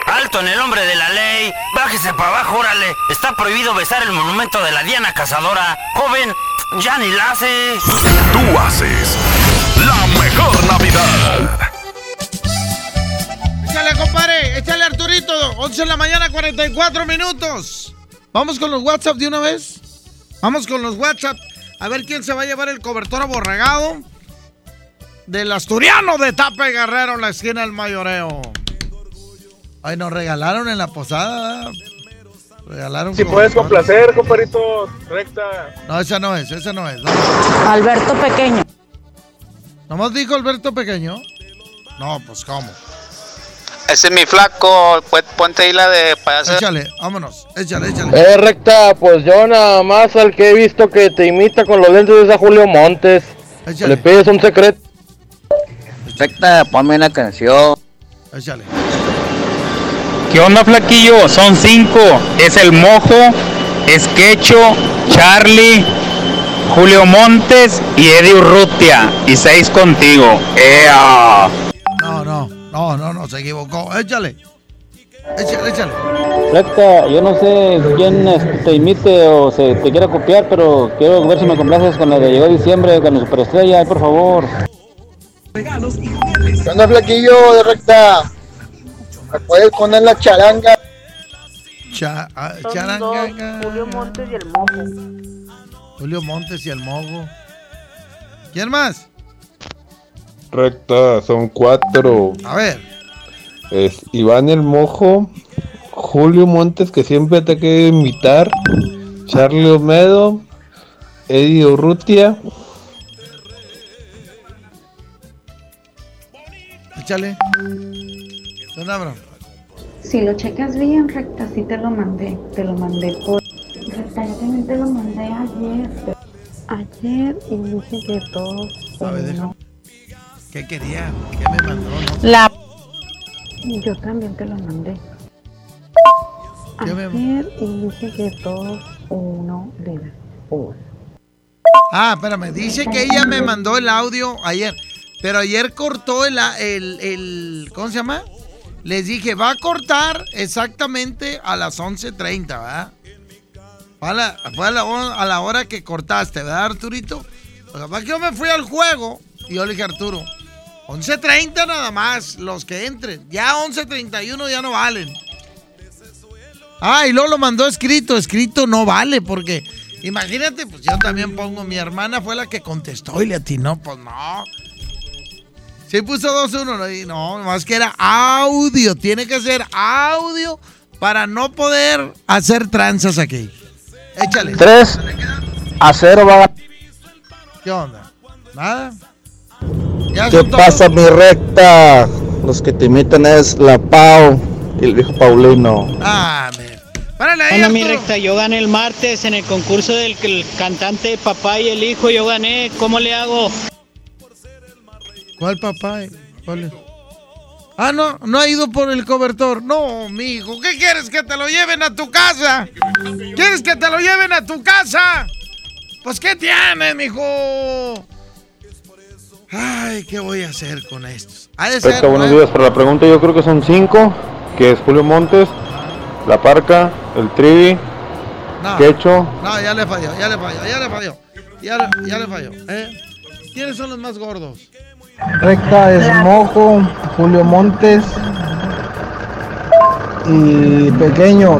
Alto en el nombre de la ley. Bájese para abajo, órale. Está prohibido besar el monumento de la Diana Cazadora. Joven, ya ni la hace. Tú haces la mejor Navidad. Échale, compadre. Échale, Arturito. 11 de la mañana, 44 minutos. Vamos con los WhatsApp de una vez. Vamos con los WhatsApp. A ver quién se va a llevar el cobertor aborregado del asturiano de Tape Guerrero, la esquina del mayoreo. Ay, nos regalaron en la posada. Regalaron. Si puedes complacer, compadrito, recta. No, esa no es, esa no es. No. Alberto Pequeño. ¿Nomás dijo Alberto Pequeño? No, pues cómo. Ese es mi flaco, pues ponte ahí la de payaso. Échale, vámonos, échale, échale. Eh, recta, pues yo nada más al que he visto que te imita con los lentes es a Julio Montes. Échale. Le pides un secreto. Recta, ponme una canción. Échale. ¿Qué onda, flaquillo? Son cinco. Es el Mojo, Esquecho, Charlie, Julio Montes y Eddie Urrutia. Y seis contigo. ¡Ea! No, no, no, no, no, se equivocó. Échale. Échale, échale. Recta, yo no sé quién este, te imite o se te quiera copiar, pero quiero ver si me complaces con la de Llegó Diciembre, con la superestrella, por favor. ¿Qué onda, flaquillo de recta? ¿Me puedes poner la charanga? Cha, ah, charanga. Julio Montes y el Mojo. Julio Montes y el Mogo. ¿Quién más? Recta, son cuatro. A ver. Es Iván el Mojo, Julio Montes, que siempre te quiere invitar, Charlie Omedo, Eddie Urrutia. Échale. ¿Dónde abro? Si lo checas bien, recta, sí te lo mandé. Te lo mandé por. Recta, yo también te lo mandé ayer. Ayer y dije que todos. A ver, déjame. ¿Qué quería? ¿Qué me mandó? No. La. Yo también te lo mandé. ¿Qué me- Ayer y dije que todos uno de las horas. Ah, espérame. Dice que ella me mandó el audio ayer. Pero ayer cortó el, el, el- ¿Cómo se llama? Les dije, va a cortar exactamente a las 11.30, ¿verdad? Fue, a la, a, la, hora- que cortaste, ¿verdad, Arturito? Lo que yo me fui al juego y yo le dije Arturo, 11.30 nada más, los que entren. Ya 11.31 ya no valen. Ah, y luego lo mandó escrito. Escrito no vale porque, imagínate, pues yo también pongo, mi hermana fue la que contestó y le atinó, pues no. Sí puso 2-1, no, más que era audio. Tiene que ser audio para no poder hacer tranzas aquí. Échale. 3 a 0 va ¿Qué onda? Nada. Ya ¿Qué todos. pasa, mi recta? Los que te imitan es la Pau y el viejo Paulino. Ah. Párale ahí, Bueno, mi recta, yo gané el martes en el concurso del que el cantante papá y el hijo, yo gané, ¿cómo le hago? ¿Cuál papá? ¿Cuál es? Ah, no, no ha ido por el cobertor. No, mijo, ¿qué quieres que te lo lleven a tu casa? ¿Quieres que te lo lleven a tu casa? Pues, ¿qué tienes, mijo? Ay, ¿qué voy a hacer con estos? Ha de ser, buenos ¿no? días. Para la pregunta yo creo que son cinco, que es Julio Montes, La Parca, el Trivi, No. Quecho, No, ya le falló, ya le falló, ya le falló. Ya, le- ya le falló, ¿eh? ¿Quiénes son los más gordos? Recta es Mojo, Julio Montes y Pequeño.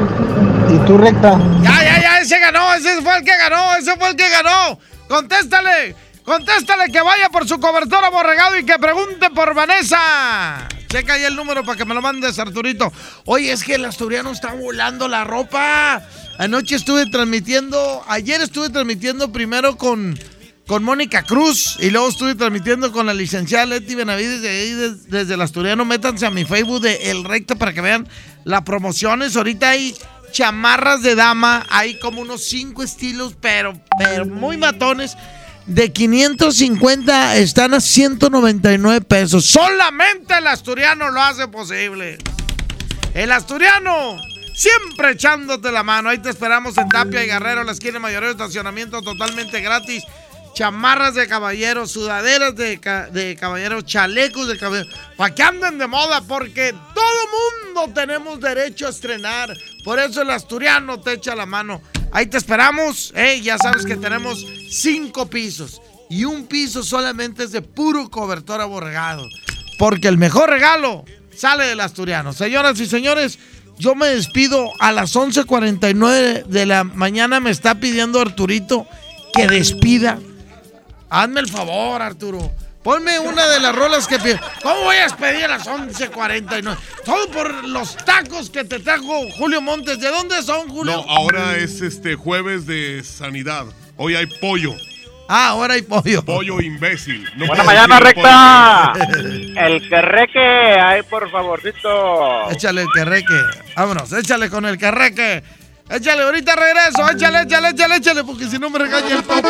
¿Y tú, Recta? Ya, ya, ya, ese ganó, ese fue el que ganó, ese fue el que ganó. Contéstale, contéstale que vaya por su cobertor aborregado y que pregunte por Vanessa. Checa ahí el número para que me lo mandes, Arturito. Oye, es que el asturiano está volando la ropa. Anoche estuve transmitiendo, ayer estuve transmitiendo primero con, con Mónica Cruz y luego estuve transmitiendo con la licenciada Leti Benavides de ahí des- desde el asturiano. Métanse a mi Facebook de El Recta para que vean las promociones. Ahorita hay chamarras de dama, hay como unos cinco estilos, pero, pero muy matones. De 550 están a 199 pesos. Solamente el asturiano lo hace posible. El asturiano, siempre echándote la mano. Ahí te esperamos en Tapia y Guerrero, la esquina mayor de estacionamiento totalmente gratis. Chamarras de caballero, sudaderas de, de caballero, chalecos de caballero. Para que anden de moda, porque todo mundo tenemos derecho a estrenar. Por eso el asturiano te echa la mano. Ahí te esperamos. eh, ya sabes que tenemos cinco pisos. Y un piso solamente es de puro cobertor aborregado. Porque el mejor regalo sale del asturiano. Señoras y señores, yo me despido a las 11.49 de la mañana. Me está pidiendo Arturito que despida. Hazme el favor, Arturo. Ponme una de las rolas que pido. ¿Cómo voy a despedir a las 11.49? Todo por los tacos que te trajo Julio Montes. ¿De dónde son, Julio? No, ahora es este jueves de sanidad. Hoy hay pollo. Ah, ahora hay pollo. Pollo imbécil. No Buena mañana, recta. pollo. El querreque, ahí por favorcito. Échale el carreque. Vámonos, échale con el carreque. Échale, ahorita regreso. Échale, échale, échale, échale, porque si no me regaña el papo.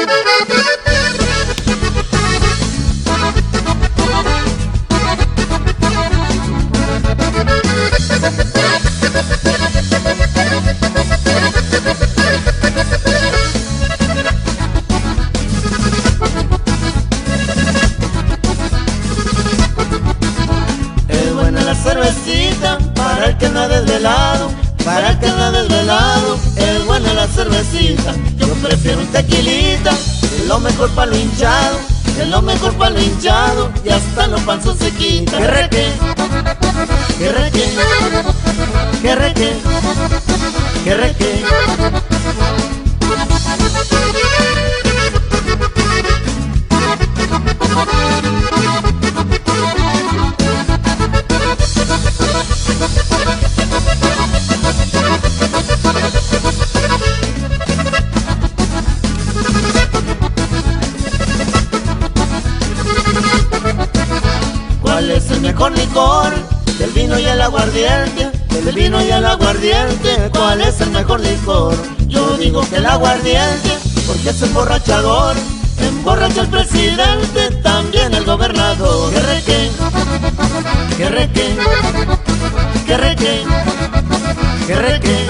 Cervecita, yo prefiero un tequilita, es lo mejor para lo hinchado, es lo mejor para lo hinchado y hasta los panzos se quita. Que reque, que reque, que reque, que reque. ¿Cuál es el mejor licor? Del vino y el aguardiente, del vino y el aguardiente. ¿Cuál es el mejor licor? Yo digo que el aguardiente, porque es emborrachador. Emborracha el presidente, también el gobernador. Que reque, que reque, que reque, que reque.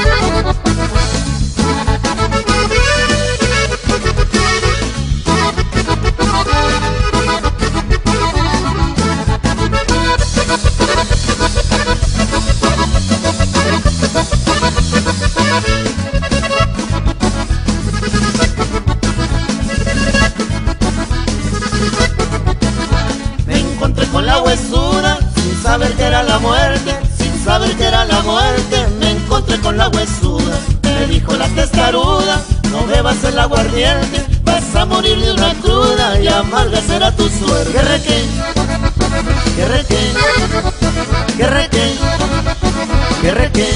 Aguardiente, vas a morir de una cruda y amarga será tu suerte. Que reque, que reque, que reque, que reque.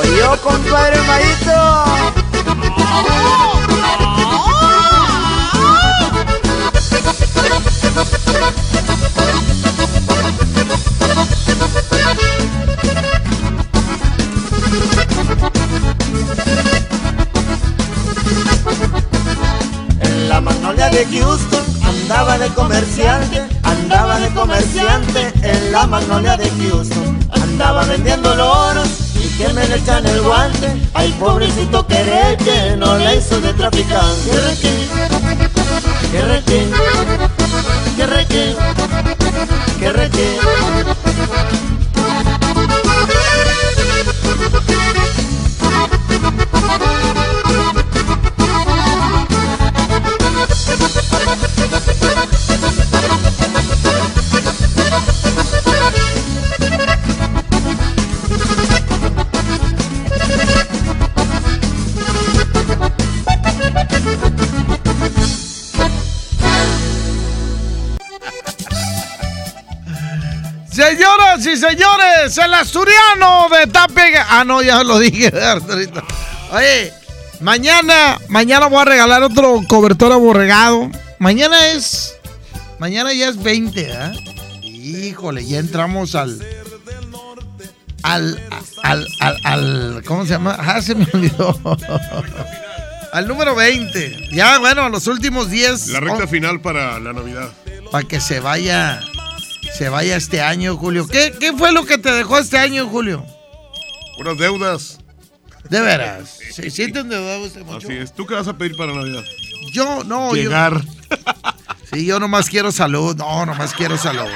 Oye, compadre Maíto. Ah, no, ya lo dije, Arturito. Oye, mañana, mañana voy a regalar otro cobertor aborregado. Mañana es. Mañana ya es 20, ¿ah? Híjole, ya entramos al. Al. Al. Al. al ¿Cómo se llama? Ah, se me olvidó. al número 20. Ya, bueno, los últimos 10. La recta final para la Navidad. Para que se vaya. Se vaya este año, Julio. ¿Qué, ¿Qué fue lo que te dejó este año, Julio? Unas deudas. De veras. ¿Se siente endeudado usted mucho? Así es. ¿Tú qué vas a pedir para Navidad? Yo, no. yo- Llegar. Sí, yo nomás quiero salud. No, nomás quiero salud.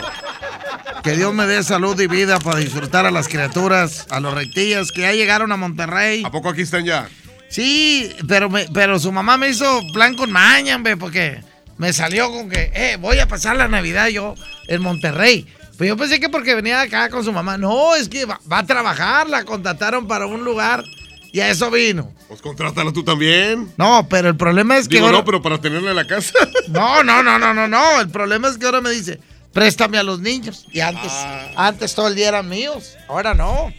Que Dios me dé salud y vida para disfrutar a las criaturas, a los rectillas que ya llegaron a Monterrey. ¿A poco aquí están ya? Sí, pero, me- pero su mamá me hizo plan con maña, hombre, porque me salió con que, eh, voy a pasar la Navidad yo en Monterrey. Pues yo pensé que porque venía de acá con su mamá. No, es que va, va a trabajar, la contrataron para un lugar y a eso vino. Pues contrátala tú también. No, pero el problema es que Digo, ahora- no, pero para tenerla en la casa. No, no, no, no, no, no. El problema es que ahora me dice, préstame a los niños. Y antes, antes todo el día eran míos. Ahora no.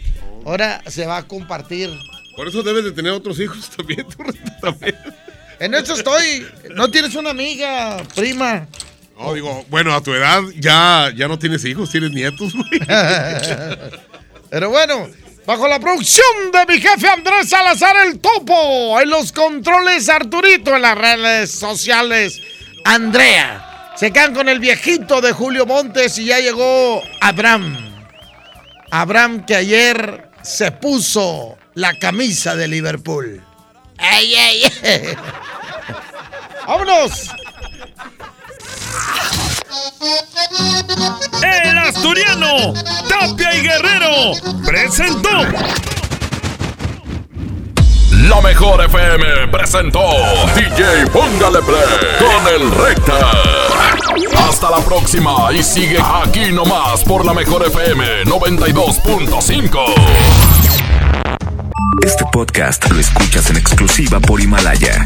Ahora se va a compartir. Por eso debes de tener otros hijos también, tú también. En eso estoy. No tienes una amiga, prima. No, digo, bueno, a tu edad ya, ya no tienes hijos, tienes nietos, güey. Pero bueno, bajo la producción de mi jefe Andrés Salazar el Topo, en los controles Arturito, en las redes sociales Andrea. Se quedan con el viejito de Julio Montes y ya llegó Abraham. Abraham que ayer se puso la camisa de Liverpool. ¡Ay, ay, ay! ¡Vámonos! El asturiano, Tapia y Guerrero, presentó. La mejor FM presentó DJ Póngale Play con el Recta. Hasta la próxima y sigue aquí nomás por la mejor FM 92.5. Este podcast lo escuchas en exclusiva por Himalaya.